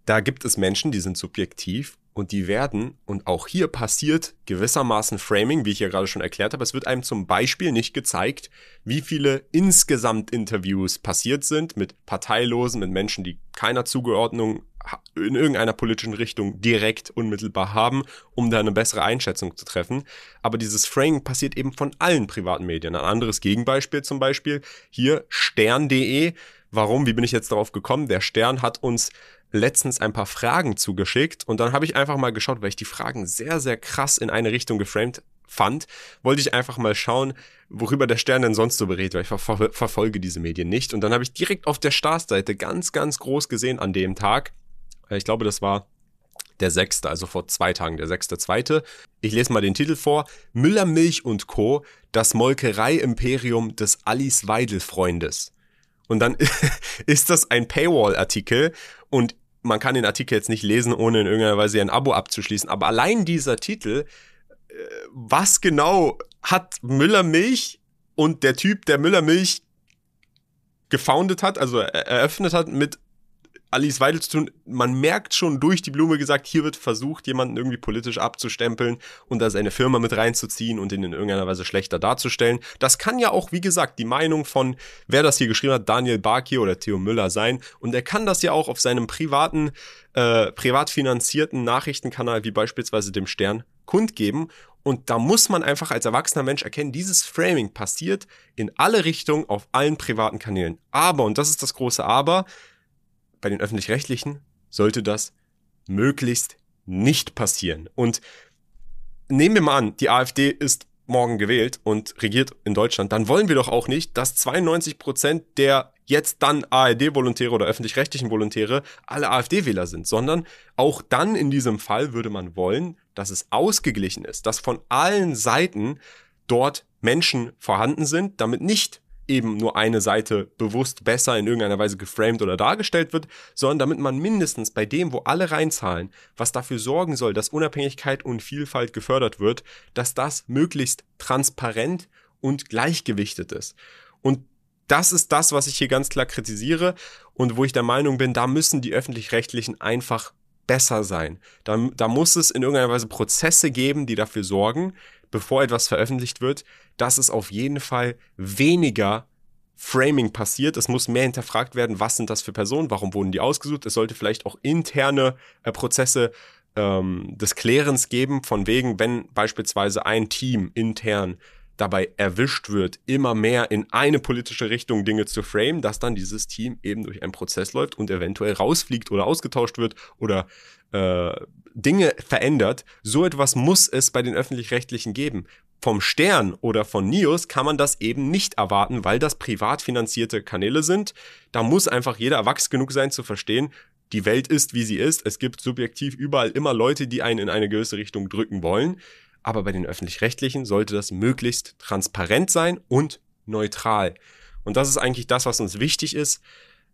da gibt es Menschen, die sind subjektiv und die werden, und auch hier passiert gewissermaßen Framing, wie ich ja gerade schon erklärt habe, es wird einem zum Beispiel nicht gezeigt, wie viele insgesamt Interviews passiert sind mit Parteilosen, mit Menschen, die keiner Zugeordnung in irgendeiner politischen Richtung direkt unmittelbar haben, um da eine bessere Einschätzung zu treffen. Aber dieses Framing passiert eben von allen privaten Medien. Ein anderes Gegenbeispiel zum Beispiel hier stern.de. Warum? Wie bin ich jetzt darauf gekommen? Der Stern hat uns letztens ein paar Fragen zugeschickt und dann habe ich einfach mal geschaut, weil ich die Fragen sehr, sehr krass in eine Richtung geframed fand, wollte ich einfach mal schauen, worüber der Stern denn sonst so berät, weil ich ver ver verfolge diese Medien nicht. Und dann habe ich direkt auf der Startseite ganz, ganz groß gesehen an dem Tag, ich glaube, das war der sechste, also vor zwei Tagen, der sechste, zweite. Ich lese mal den Titel vor. Müller Milch und Co., das Molkerei-Imperium des Alice Weidel-Freundes. Und dann ist das ein Paywall-Artikel und man kann den Artikel jetzt nicht lesen, ohne in irgendeiner Weise ein Abo abzuschließen. Aber allein dieser Titel, äh, was genau hat Müller Milch und der Typ, der Müller Milch gefoundet hat, also eröffnet hat, mit Alice Weidel zu tun. Man merkt schon durch die Blume gesagt, hier wird versucht, jemanden irgendwie politisch abzustempeln und da seine Firma mit reinzuziehen und ihn in irgendeiner Weise schlechter darzustellen. Das kann ja auch, wie gesagt, die Meinung von, wer das hier geschrieben hat, Daniel Barkier oder Theo Müller sein. Und er kann das ja auch auf seinem privaten, äh, privat finanzierten Nachrichtenkanal, wie beispielsweise dem Stern, kundgeben. Und da muss man einfach als erwachsener Mensch erkennen, dieses Framing passiert in alle Richtungen auf allen privaten Kanälen. Aber, und das ist das große Aber, bei den öffentlich-rechtlichen sollte das möglichst nicht passieren. Und nehmen wir mal an, die AfD ist morgen gewählt und regiert in Deutschland, dann wollen wir doch auch nicht, dass 92 Prozent der jetzt dann ARD-Volontäre oder öffentlich-rechtlichen Volontäre alle AfD-Wähler sind, sondern auch dann in diesem Fall würde man wollen, dass es ausgeglichen ist, dass von allen Seiten dort Menschen vorhanden sind, damit nicht eben nur eine Seite bewusst besser in irgendeiner Weise geframed oder dargestellt wird, sondern damit man mindestens bei dem, wo alle reinzahlen, was dafür sorgen soll, dass Unabhängigkeit und Vielfalt gefördert wird, dass das möglichst transparent und gleichgewichtet ist. Und das ist das, was ich hier ganz klar kritisiere und wo ich der Meinung bin, da müssen die öffentlich-rechtlichen einfach besser sein. Da, da muss es in irgendeiner Weise Prozesse geben, die dafür sorgen, bevor etwas veröffentlicht wird, dass es auf jeden Fall weniger Framing passiert. Es muss mehr hinterfragt werden, was sind das für Personen, warum wurden die ausgesucht. Es sollte vielleicht auch interne äh, Prozesse ähm, des Klärens geben, von wegen, wenn beispielsweise ein Team intern dabei erwischt wird, immer mehr in eine politische Richtung Dinge zu frame, dass dann dieses Team eben durch einen Prozess läuft und eventuell rausfliegt oder ausgetauscht wird oder äh, Dinge verändert. So etwas muss es bei den öffentlich-rechtlichen geben. Vom Stern oder von Nios kann man das eben nicht erwarten, weil das privat finanzierte Kanäle sind. Da muss einfach jeder erwachsen genug sein zu verstehen, die Welt ist, wie sie ist. Es gibt subjektiv überall immer Leute, die einen in eine gewisse Richtung drücken wollen aber bei den öffentlich-rechtlichen sollte das möglichst transparent sein und neutral. Und das ist eigentlich das, was uns wichtig ist.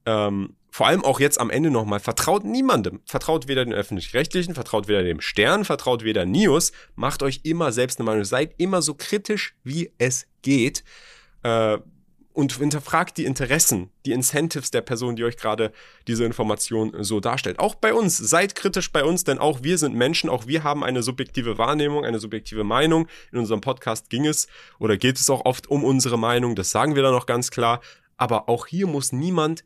Ähm, vor allem auch jetzt am Ende nochmal, vertraut niemandem. Vertraut weder den öffentlich-rechtlichen, vertraut weder dem Stern, vertraut weder News. Macht euch immer selbst eine Meinung. Seid immer so kritisch, wie es geht. Äh, und hinterfragt die Interessen, die Incentives der Person, die euch gerade diese Information so darstellt. Auch bei uns, seid kritisch bei uns, denn auch wir sind Menschen, auch wir haben eine subjektive Wahrnehmung, eine subjektive Meinung. In unserem Podcast ging es oder geht es auch oft um unsere Meinung, das sagen wir dann noch ganz klar. Aber auch hier muss niemand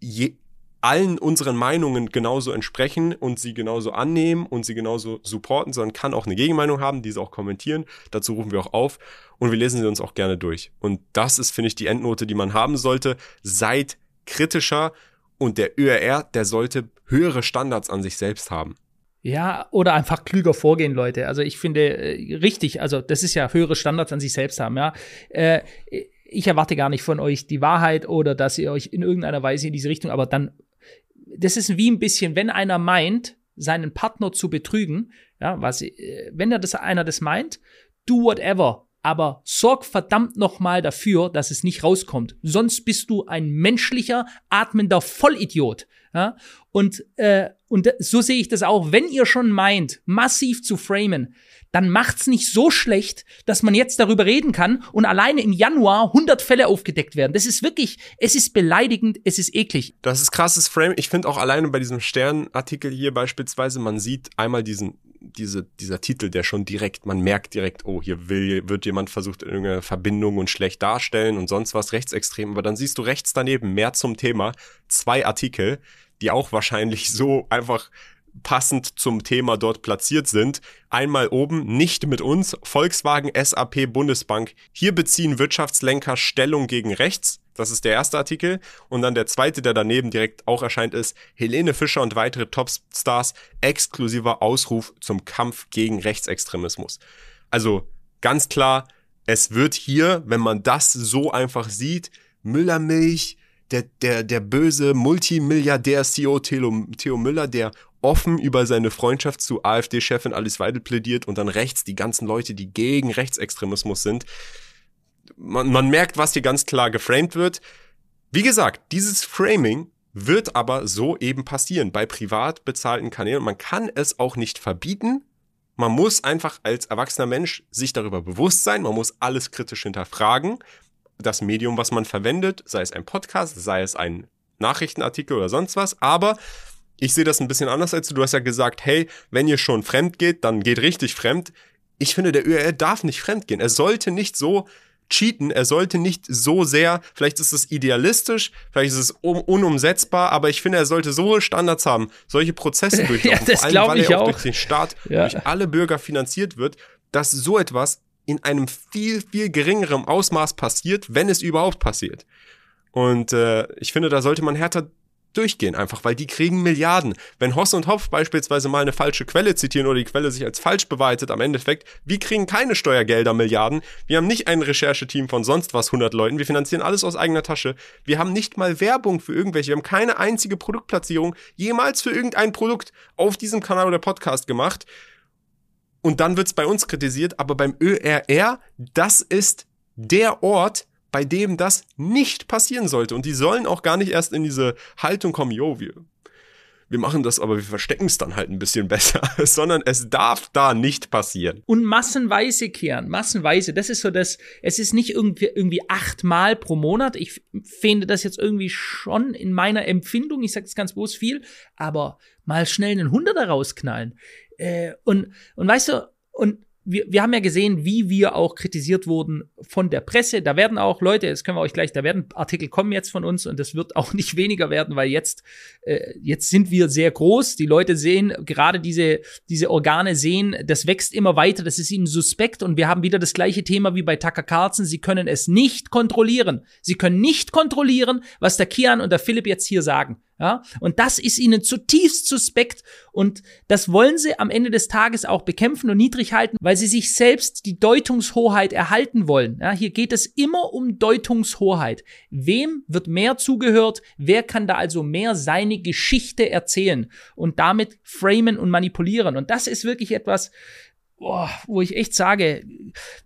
je, allen unseren Meinungen genauso entsprechen und sie genauso annehmen und sie genauso supporten, sondern kann auch eine Gegenmeinung haben, diese auch kommentieren. Dazu rufen wir auch auf und wir lesen sie uns auch gerne durch. Und das ist, finde ich, die Endnote, die man haben sollte. Seid kritischer und der ÖRR, der sollte höhere Standards an sich selbst haben. Ja, oder einfach klüger vorgehen, Leute. Also ich finde äh, richtig, also das ist ja höhere Standards an sich selbst haben, ja. Äh, ich erwarte gar nicht von euch die Wahrheit oder dass ihr euch in irgendeiner Weise in diese Richtung, aber dann das ist wie ein bisschen, wenn einer meint, seinen Partner zu betrügen, ja, was, äh, wenn er das, einer das meint, do whatever, aber sorg verdammt nochmal dafür, dass es nicht rauskommt. Sonst bist du ein menschlicher, atmender Vollidiot. Ja? Und, äh, und so sehe ich das auch. Wenn ihr schon meint, massiv zu framen, dann macht's nicht so schlecht, dass man jetzt darüber reden kann und alleine im Januar 100 Fälle aufgedeckt werden. Das ist wirklich, es ist beleidigend, es ist eklig. Das ist krasses Frame. Ich finde auch alleine bei diesem Sternartikel hier beispielsweise, man sieht einmal diesen diese, dieser Titel, der schon direkt, man merkt direkt, oh, hier will, wird jemand versucht, irgendeine Verbindung und schlecht darstellen und sonst was rechtsextrem. Aber dann siehst du rechts daneben mehr zum Thema zwei Artikel, die auch wahrscheinlich so einfach passend zum Thema dort platziert sind. Einmal oben, nicht mit uns, Volkswagen, SAP, Bundesbank. Hier beziehen Wirtschaftslenker Stellung gegen rechts. Das ist der erste Artikel. Und dann der zweite, der daneben direkt auch erscheint, ist Helene Fischer und weitere Topstars exklusiver Ausruf zum Kampf gegen Rechtsextremismus. Also ganz klar, es wird hier, wenn man das so einfach sieht, Müllermilch, der, der, der böse Multimilliardär-CEO Theo, Theo Müller, der offen über seine Freundschaft zu AfD-Chefin Alice Weidel plädiert und dann rechts die ganzen Leute, die gegen Rechtsextremismus sind. Man, man merkt, was hier ganz klar geframed wird. Wie gesagt, dieses Framing wird aber so eben passieren bei privat bezahlten Kanälen. Man kann es auch nicht verbieten. Man muss einfach als erwachsener Mensch sich darüber bewusst sein. Man muss alles kritisch hinterfragen. Das Medium, was man verwendet, sei es ein Podcast, sei es ein Nachrichtenartikel oder sonst was. Aber ich sehe das ein bisschen anders als du. Du hast ja gesagt, hey, wenn ihr schon fremd geht, dann geht richtig fremd. Ich finde, der ÖRL darf nicht fremd gehen. Er sollte nicht so cheaten. Er sollte nicht so sehr, vielleicht ist es idealistisch, vielleicht ist es un unumsetzbar, aber ich finde, er sollte so hohe Standards haben, solche Prozesse durchlaufen, ja, vor allem, weil er auch, durch den Staat, ja. durch alle Bürger finanziert wird, dass so etwas in einem viel, viel geringerem Ausmaß passiert, wenn es überhaupt passiert. Und äh, ich finde, da sollte man härter durchgehen, einfach weil die kriegen Milliarden. Wenn Hoss und Hopf beispielsweise mal eine falsche Quelle zitieren oder die Quelle sich als falsch beweitet, am Endeffekt, wir kriegen keine Steuergelder Milliarden. Wir haben nicht ein Rechercheteam von sonst was 100 Leuten. Wir finanzieren alles aus eigener Tasche. Wir haben nicht mal Werbung für irgendwelche. Wir haben keine einzige Produktplatzierung jemals für irgendein Produkt auf diesem Kanal oder Podcast gemacht. Und dann wird's bei uns kritisiert, aber beim ÖRR, das ist der Ort, bei dem das nicht passieren sollte. Und die sollen auch gar nicht erst in diese Haltung kommen, jo, wir, wir machen das, aber wir verstecken es dann halt ein bisschen besser, sondern es darf da nicht passieren. Und massenweise kehren, massenweise. Das ist so das, es ist nicht irgendwie, irgendwie achtmal pro Monat. Ich finde das jetzt irgendwie schon in meiner Empfindung, ich sage das ganz bewusst viel, aber mal schnell einen Hunderter rausknallen. Äh, und, und weißt du, und wir, wir haben ja gesehen, wie wir auch kritisiert wurden von der Presse. Da werden auch Leute, das können wir euch gleich, da werden Artikel kommen jetzt von uns und das wird auch nicht weniger werden, weil jetzt, äh, jetzt sind wir sehr groß. Die Leute sehen, gerade diese, diese Organe sehen, das wächst immer weiter, das ist ihnen suspekt und wir haben wieder das gleiche Thema wie bei Tucker Carlson. Sie können es nicht kontrollieren. Sie können nicht kontrollieren, was der Kian und der Philipp jetzt hier sagen. Ja, und das ist ihnen zutiefst suspekt und das wollen sie am Ende des Tages auch bekämpfen und niedrig halten, weil sie sich selbst die Deutungshoheit erhalten wollen. Ja, hier geht es immer um Deutungshoheit. Wem wird mehr zugehört? Wer kann da also mehr seine Geschichte erzählen und damit framen und manipulieren? Und das ist wirklich etwas, wo ich echt sage,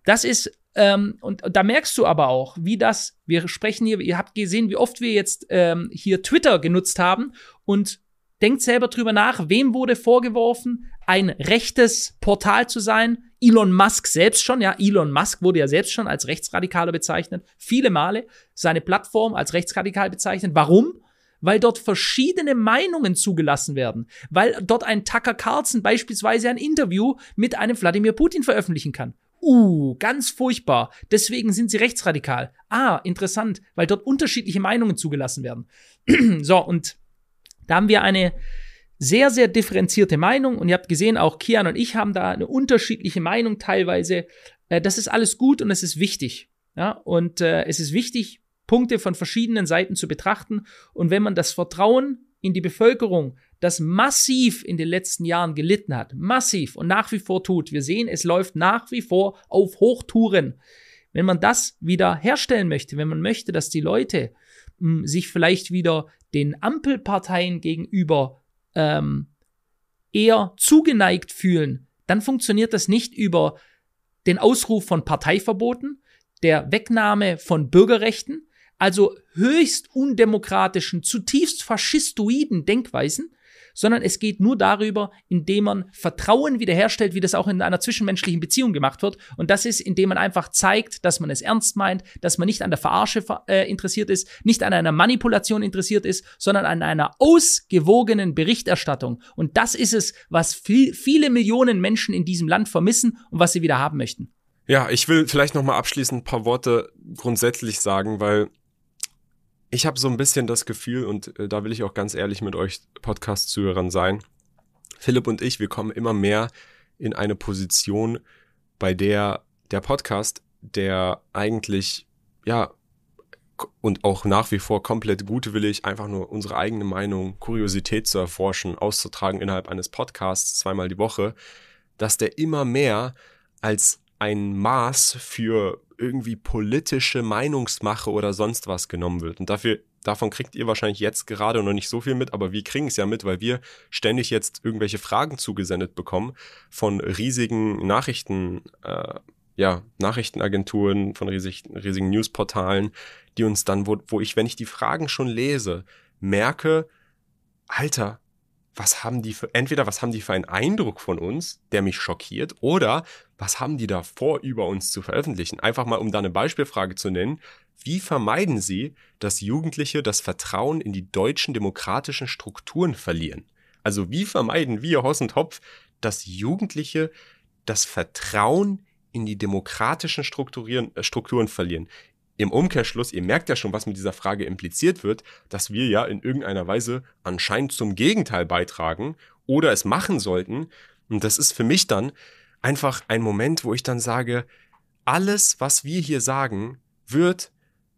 das ist ähm, und, und, da merkst du aber auch, wie das, wir sprechen hier, ihr habt gesehen, wie oft wir jetzt ähm, hier Twitter genutzt haben und denkt selber drüber nach, wem wurde vorgeworfen, ein rechtes Portal zu sein. Elon Musk selbst schon, ja, Elon Musk wurde ja selbst schon als Rechtsradikaler bezeichnet, viele Male seine Plattform als rechtsradikal bezeichnet. Warum? Weil dort verschiedene Meinungen zugelassen werden, weil dort ein Tucker Carlson beispielsweise ein Interview mit einem Wladimir Putin veröffentlichen kann. Uh, ganz furchtbar. Deswegen sind sie rechtsradikal. Ah, interessant, weil dort unterschiedliche Meinungen zugelassen werden. so, und da haben wir eine sehr, sehr differenzierte Meinung. Und ihr habt gesehen, auch Kian und ich haben da eine unterschiedliche Meinung teilweise. Äh, das ist alles gut und es ist wichtig. Ja, und äh, es ist wichtig, Punkte von verschiedenen Seiten zu betrachten. Und wenn man das Vertrauen in die Bevölkerung das massiv in den letzten Jahren gelitten hat, massiv und nach wie vor tut. Wir sehen, es läuft nach wie vor auf Hochtouren. Wenn man das wieder herstellen möchte, wenn man möchte, dass die Leute mh, hm, sich vielleicht wieder den Ampelparteien gegenüber ähm, eher zugeneigt fühlen, dann funktioniert das nicht über den Ausruf von Parteiverboten, der Wegnahme von Bürgerrechten, also höchst undemokratischen, zutiefst faschistoiden Denkweisen, sondern es geht nur darüber, indem man Vertrauen wiederherstellt, wie das auch in einer zwischenmenschlichen Beziehung gemacht wird. Und das ist, indem man einfach zeigt, dass man es ernst meint, dass man nicht an der Verarsche äh, interessiert ist, nicht an einer Manipulation interessiert ist, sondern an einer ausgewogenen Berichterstattung. Und das ist es, was viel, viele Millionen Menschen in diesem Land vermissen und was sie wieder haben möchten. Ja, ich will vielleicht noch mal abschließend ein paar Worte grundsätzlich sagen, weil ich habe so ein bisschen das Gefühl, und äh, da will ich auch ganz ehrlich mit euch Podcast-Zuhörern sein, Philipp und ich, wir kommen immer mehr in eine Position, bei der der Podcast, der eigentlich, ja, und auch nach wie vor komplett gutwillig, einfach nur unsere eigene Meinung, Kuriosität zu erforschen, auszutragen innerhalb eines Podcasts zweimal die Woche, dass der immer mehr als ein Maß für irgendwie politische Meinungsmache oder sonst was genommen wird. Und dafür, davon kriegt ihr wahrscheinlich jetzt gerade noch nicht so viel mit, aber wir kriegen es ja mit, weil wir ständig jetzt irgendwelche Fragen zugesendet bekommen von riesigen Nachrichten, äh, ja, Nachrichtenagenturen, von riesigen, riesigen Newsportalen, die uns dann, wo, wo ich, wenn ich die Fragen schon lese, merke, Alter, was haben die für, entweder was haben die für einen Eindruck von uns, der mich schockiert, oder was haben die da vor, über uns zu veröffentlichen? Einfach mal, um da eine Beispielfrage zu nennen. Wie vermeiden sie, dass Jugendliche das Vertrauen in die deutschen demokratischen Strukturen verlieren? Also wie vermeiden wir, Hoss und Hopf, dass Jugendliche das Vertrauen in die demokratischen Strukturen, äh, Strukturen verlieren? Im Umkehrschluss, ihr merkt ja schon, was mit dieser Frage impliziert wird, dass wir ja in irgendeiner Weise anscheinend zum Gegenteil beitragen oder es machen sollten. Und das ist für mich dann einfach ein Moment, wo ich dann sage, alles, was wir hier sagen, wird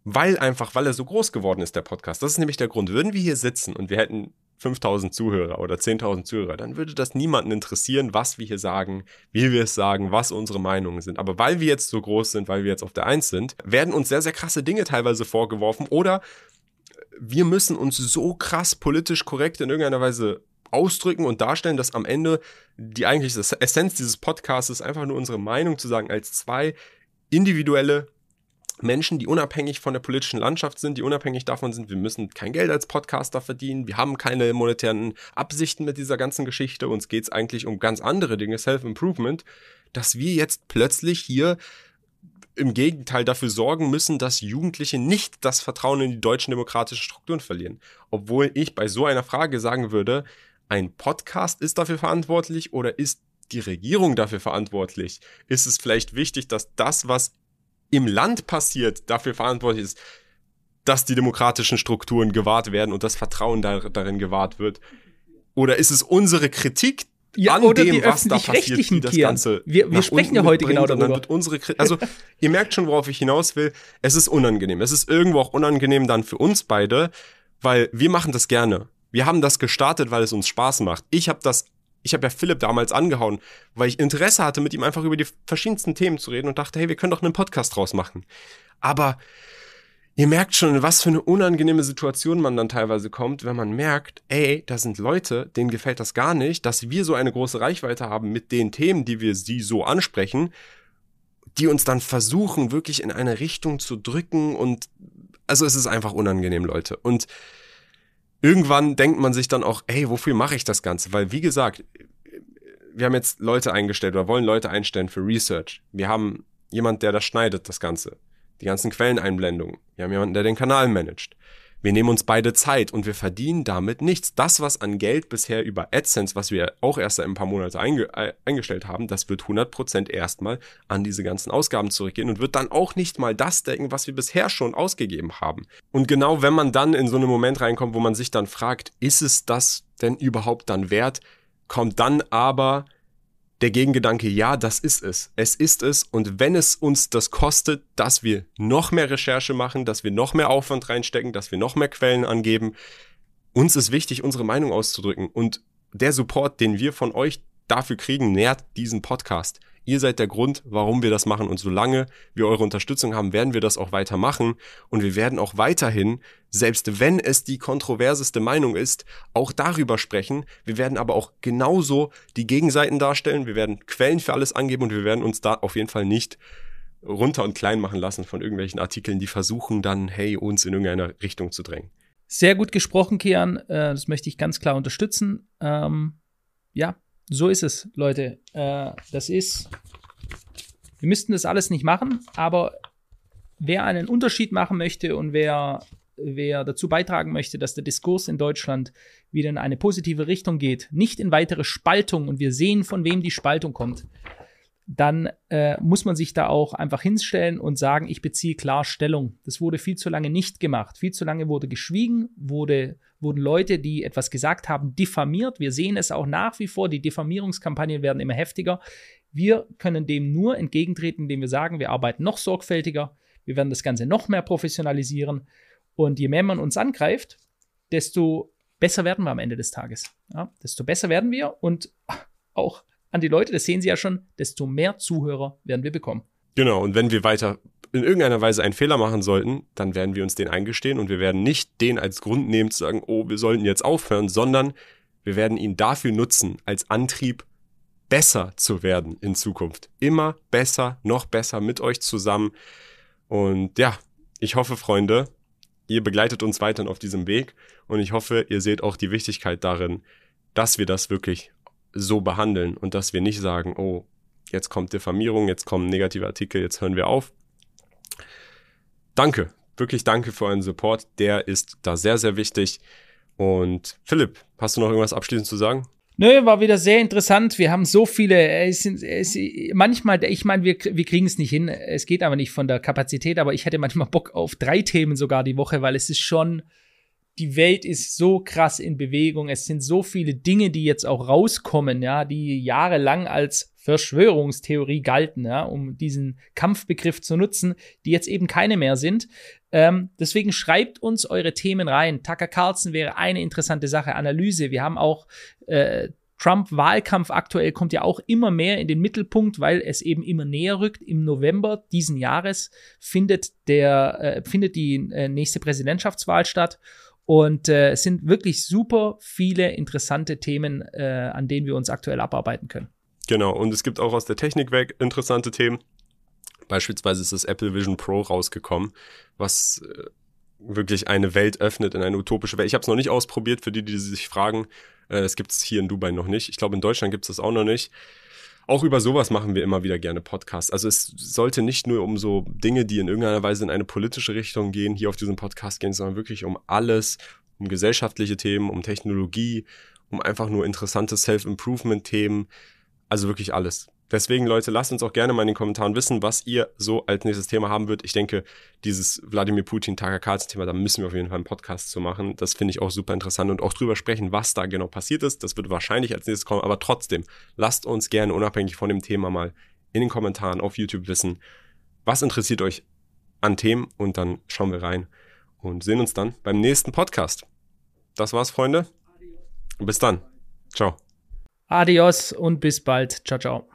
Weil einfach, weil er so groß geworden ist, der Podcast. Das ist nämlich der Grund. Würden wir hier sitzen und wir hätten 5000 Zuhörer oder 10.000 Zuhörer, dann würde das niemanden interessieren, was wir hier sagen, wie wir es sagen, was unsere Meinungen sind. Aber weil wir jetzt so groß sind, weil wir jetzt auf der Eins sind, werden uns sehr, sehr krasse Dinge teilweise vorgeworfen oder wir müssen uns so krass politisch korrekt in irgendeiner Weise ausdrücken und darstellen, dass am Ende die eigentliche Essenz dieses Podcasts ist, einfach nur unsere Meinung zu sagen, als zwei individuelle Menschen, die unabhängig von der politischen Landschaft sind, die unabhängig davon sind, wir müssen kein Geld als Podcaster verdienen, wir haben keine monetären Absichten mit dieser ganzen Geschichte, uns geht es eigentlich um ganz andere Dinge, Self-Improvement, dass wir jetzt plötzlich hier im Gegenteil dafür sorgen müssen, dass Jugendliche nicht das Vertrauen in die deutschen demokratischen Strukturen verlieren. Obwohl ich bei so einer Frage sagen würde, ein Podcast ist dafür verantwortlich oder ist die Regierung dafür verantwortlich? Ist es vielleicht wichtig, dass das, was im Land passiert, dafür verantwortlich ist, dass die demokratischen Strukturen gewahrt werden und das Vertrauen darin gewahrt wird? Oder ist es unsere Kritik ja, an dem, was da passiert, die das Ganze Wir, wir sprechen ja heute genau darüber. unsere, also ihr merkt schon, worauf ich hinaus will. Es ist unangenehm. Es ist irgendwo auch unangenehm dann für uns beide, weil wir machen das gerne. Wir haben das gestartet, weil es uns Spaß macht. Ich habe das ich habe ja Philipp damals angehauen, weil ich Interesse hatte, mit ihm einfach über die verschiedensten Themen zu reden und dachte, hey, wir können doch einen Podcast draus machen. Aber ihr merkt schon, was für eine unangenehme Situation man dann teilweise kommt, wenn man merkt, ey, da sind Leute, denen gefällt das gar nicht, dass wir so eine große Reichweite haben mit den Themen, die wir sie so ansprechen, die uns dann versuchen, wirklich in eine Richtung zu drücken und also es ist einfach unangenehm, Leute. Und irgendwann denkt man sich dann auch, ey, wofür mache ich das Ganze? Weil, wie gesagt, wir haben jetzt Leute eingestellt oder wollen Leute einstellen für Research. Wir haben jemand, der das schneidet, das Ganze. Die ganzen Quelleneinblendungen. Wir haben jemanden, der den Kanal managt. Wir nehmen uns beide Zeit und wir verdienen damit nichts. Das, was an Geld bisher über AdSense, was wir auch erst ein paar Monaten einge äh, eingestellt haben, das wird 100% erstmal an diese ganzen Ausgaben zurückgehen und wird dann auch nicht mal das decken, was wir bisher schon ausgegeben haben. Und genau wenn man dann in so einen Moment reinkommt, wo man sich dann fragt, ist es das denn überhaupt dann wert, kommt dann aber der Gegengedanke, ja, das ist es. Es ist es. Und wenn es uns das kostet, dass wir noch mehr Recherche machen, dass wir noch mehr Aufwand reinstecken, dass wir noch mehr Quellen angeben, uns ist wichtig, unsere Meinung auszudrücken. Und der Support, den wir von euch dafür kriegen, nährt diesen Podcast. Ihr seid der Grund, warum wir das machen. Und solange wir eure Unterstützung haben, werden wir das auch weiter machen. Und wir werden auch weiterhin, selbst wenn es die kontroverseste Meinung ist, auch darüber sprechen. Wir werden aber auch genauso die Gegenseiten darstellen. Wir werden Quellen für alles angeben und wir werden uns da auf jeden Fall nicht runter und klein machen lassen von irgendwelchen Artikeln, die versuchen dann, hey, uns in irgendeine Richtung zu drängen. Sehr gut gesprochen, Kian. Äh, das möchte ich ganz klar unterstützen. Ähm, ja, so ist es, Leute. Äh, das ist. Wir müssten das alles nicht machen, aber wer einen Unterschied machen möchte und wer, wer dazu beitragen möchte, dass der Diskurs in Deutschland wieder in eine positive Richtung geht, nicht in weitere Spaltung und wir sehen, von wem die Spaltung kommt, dann äh, muss man sich da auch einfach hinstellen und sagen, ich beziehe klar Stellung. Das wurde viel zu lange nicht gemacht. Viel zu lange wurde geschwiegen, wurde, wurden Leute, die etwas gesagt haben, diffamiert. Wir sehen es auch nach wie vor, die Diffamierungskampagnen werden immer heftiger. Wir können dem nur entgegentreten, indem wir sagen, wir arbeiten noch sorgfältiger, wir werden das Ganze noch mehr professionalisieren. Und je mehr man uns angreift, desto besser werden wir am Ende des Tages. Ja, desto besser werden wir und auch an die Leute, das sehen Sie ja schon, desto mehr Zuhörer werden wir bekommen. Genau, und wenn wir weiter in irgendeiner Weise einen Fehler machen sollten, dann werden wir uns den eingestehen und wir werden nicht den als Grund nehmen zu sagen, oh, wir sollten jetzt aufhören, sondern wir werden ihn dafür nutzen, als Antrieb, besser zu werden in Zukunft. Immer besser, noch besser mit euch zusammen. Und ja, ich hoffe, Freunde, ihr begleitet uns weiterhin auf diesem Weg und ich hoffe, ihr seht auch die Wichtigkeit darin, dass wir das wirklich so behandeln und dass wir nicht sagen, oh, jetzt kommt Diffamierung, jetzt kommen negative Artikel, jetzt hören wir auf. Danke, wirklich danke für euren Support, der ist da sehr, sehr wichtig. Und Philipp, hast du noch irgendwas abschließend zu sagen? Nö, war wieder sehr interessant. Wir haben so viele, es sind, es, manchmal, ich meine, wir, wir kriegen es nicht hin. Es geht aber nicht von der Kapazität, aber ich hätte manchmal Bock auf drei Themen sogar die Woche, weil es ist schon, die Welt ist so krass in Bewegung. Es sind so viele Dinge, die jetzt auch rauskommen, ja, die jahrelang als Verschwörungstheorie galten, ja, um diesen Kampfbegriff zu nutzen, die jetzt eben keine mehr sind. Ähm, deswegen schreibt uns eure Themen rein. Tucker Carlson wäre eine interessante Sache. Analyse. Wir haben auch äh, Trump-Wahlkampf aktuell kommt ja auch immer mehr in den Mittelpunkt, weil es eben immer näher rückt. Im November diesen Jahres findet der äh, findet die äh, nächste Präsidentschaftswahl statt und äh, es sind wirklich super viele interessante Themen, äh, an denen wir uns aktuell abarbeiten können. Genau, und es gibt auch aus der Technik weg interessante Themen. Beispielsweise ist das Apple Vision Pro rausgekommen, was äh, wirklich eine Welt öffnet in eine utopische Welt. Ich habe es noch nicht ausprobiert, für die, die sich fragen. Äh, das gibt es hier in Dubai noch nicht. Ich glaube, in Deutschland gibt es das auch noch nicht. Auch über sowas machen wir immer wieder gerne Podcasts. Also es sollte nicht nur um so Dinge, die in irgendeiner Weise in eine politische Richtung gehen, hier auf diesem Podcast gehen, sondern wirklich um alles, um gesellschaftliche Themen, um Technologie, um einfach nur interessante Self-Improvement-Themen. Also wirklich alles. Deswegen, Leute, lasst uns auch gerne mal in den Kommentaren wissen, was ihr so als nächstes Thema haben würdet. Ich denke, dieses Wladimir Putin, Tager Karls Thema, da müssen wir auf jeden Fall einen Podcast zu machen. Das finde ich auch super interessant und auch drüber sprechen, was da genau passiert ist. Das wird wahrscheinlich als nächstes kommen, aber trotzdem, lasst uns gerne unabhängig von dem Thema mal in den Kommentaren auf YouTube wissen, was interessiert euch an Themen und dann schauen wir rein und sehen uns dann beim nächsten Podcast. Das war's, Freunde. Bis dann. Ciao. Adios und bis bald. Ciao, ciao.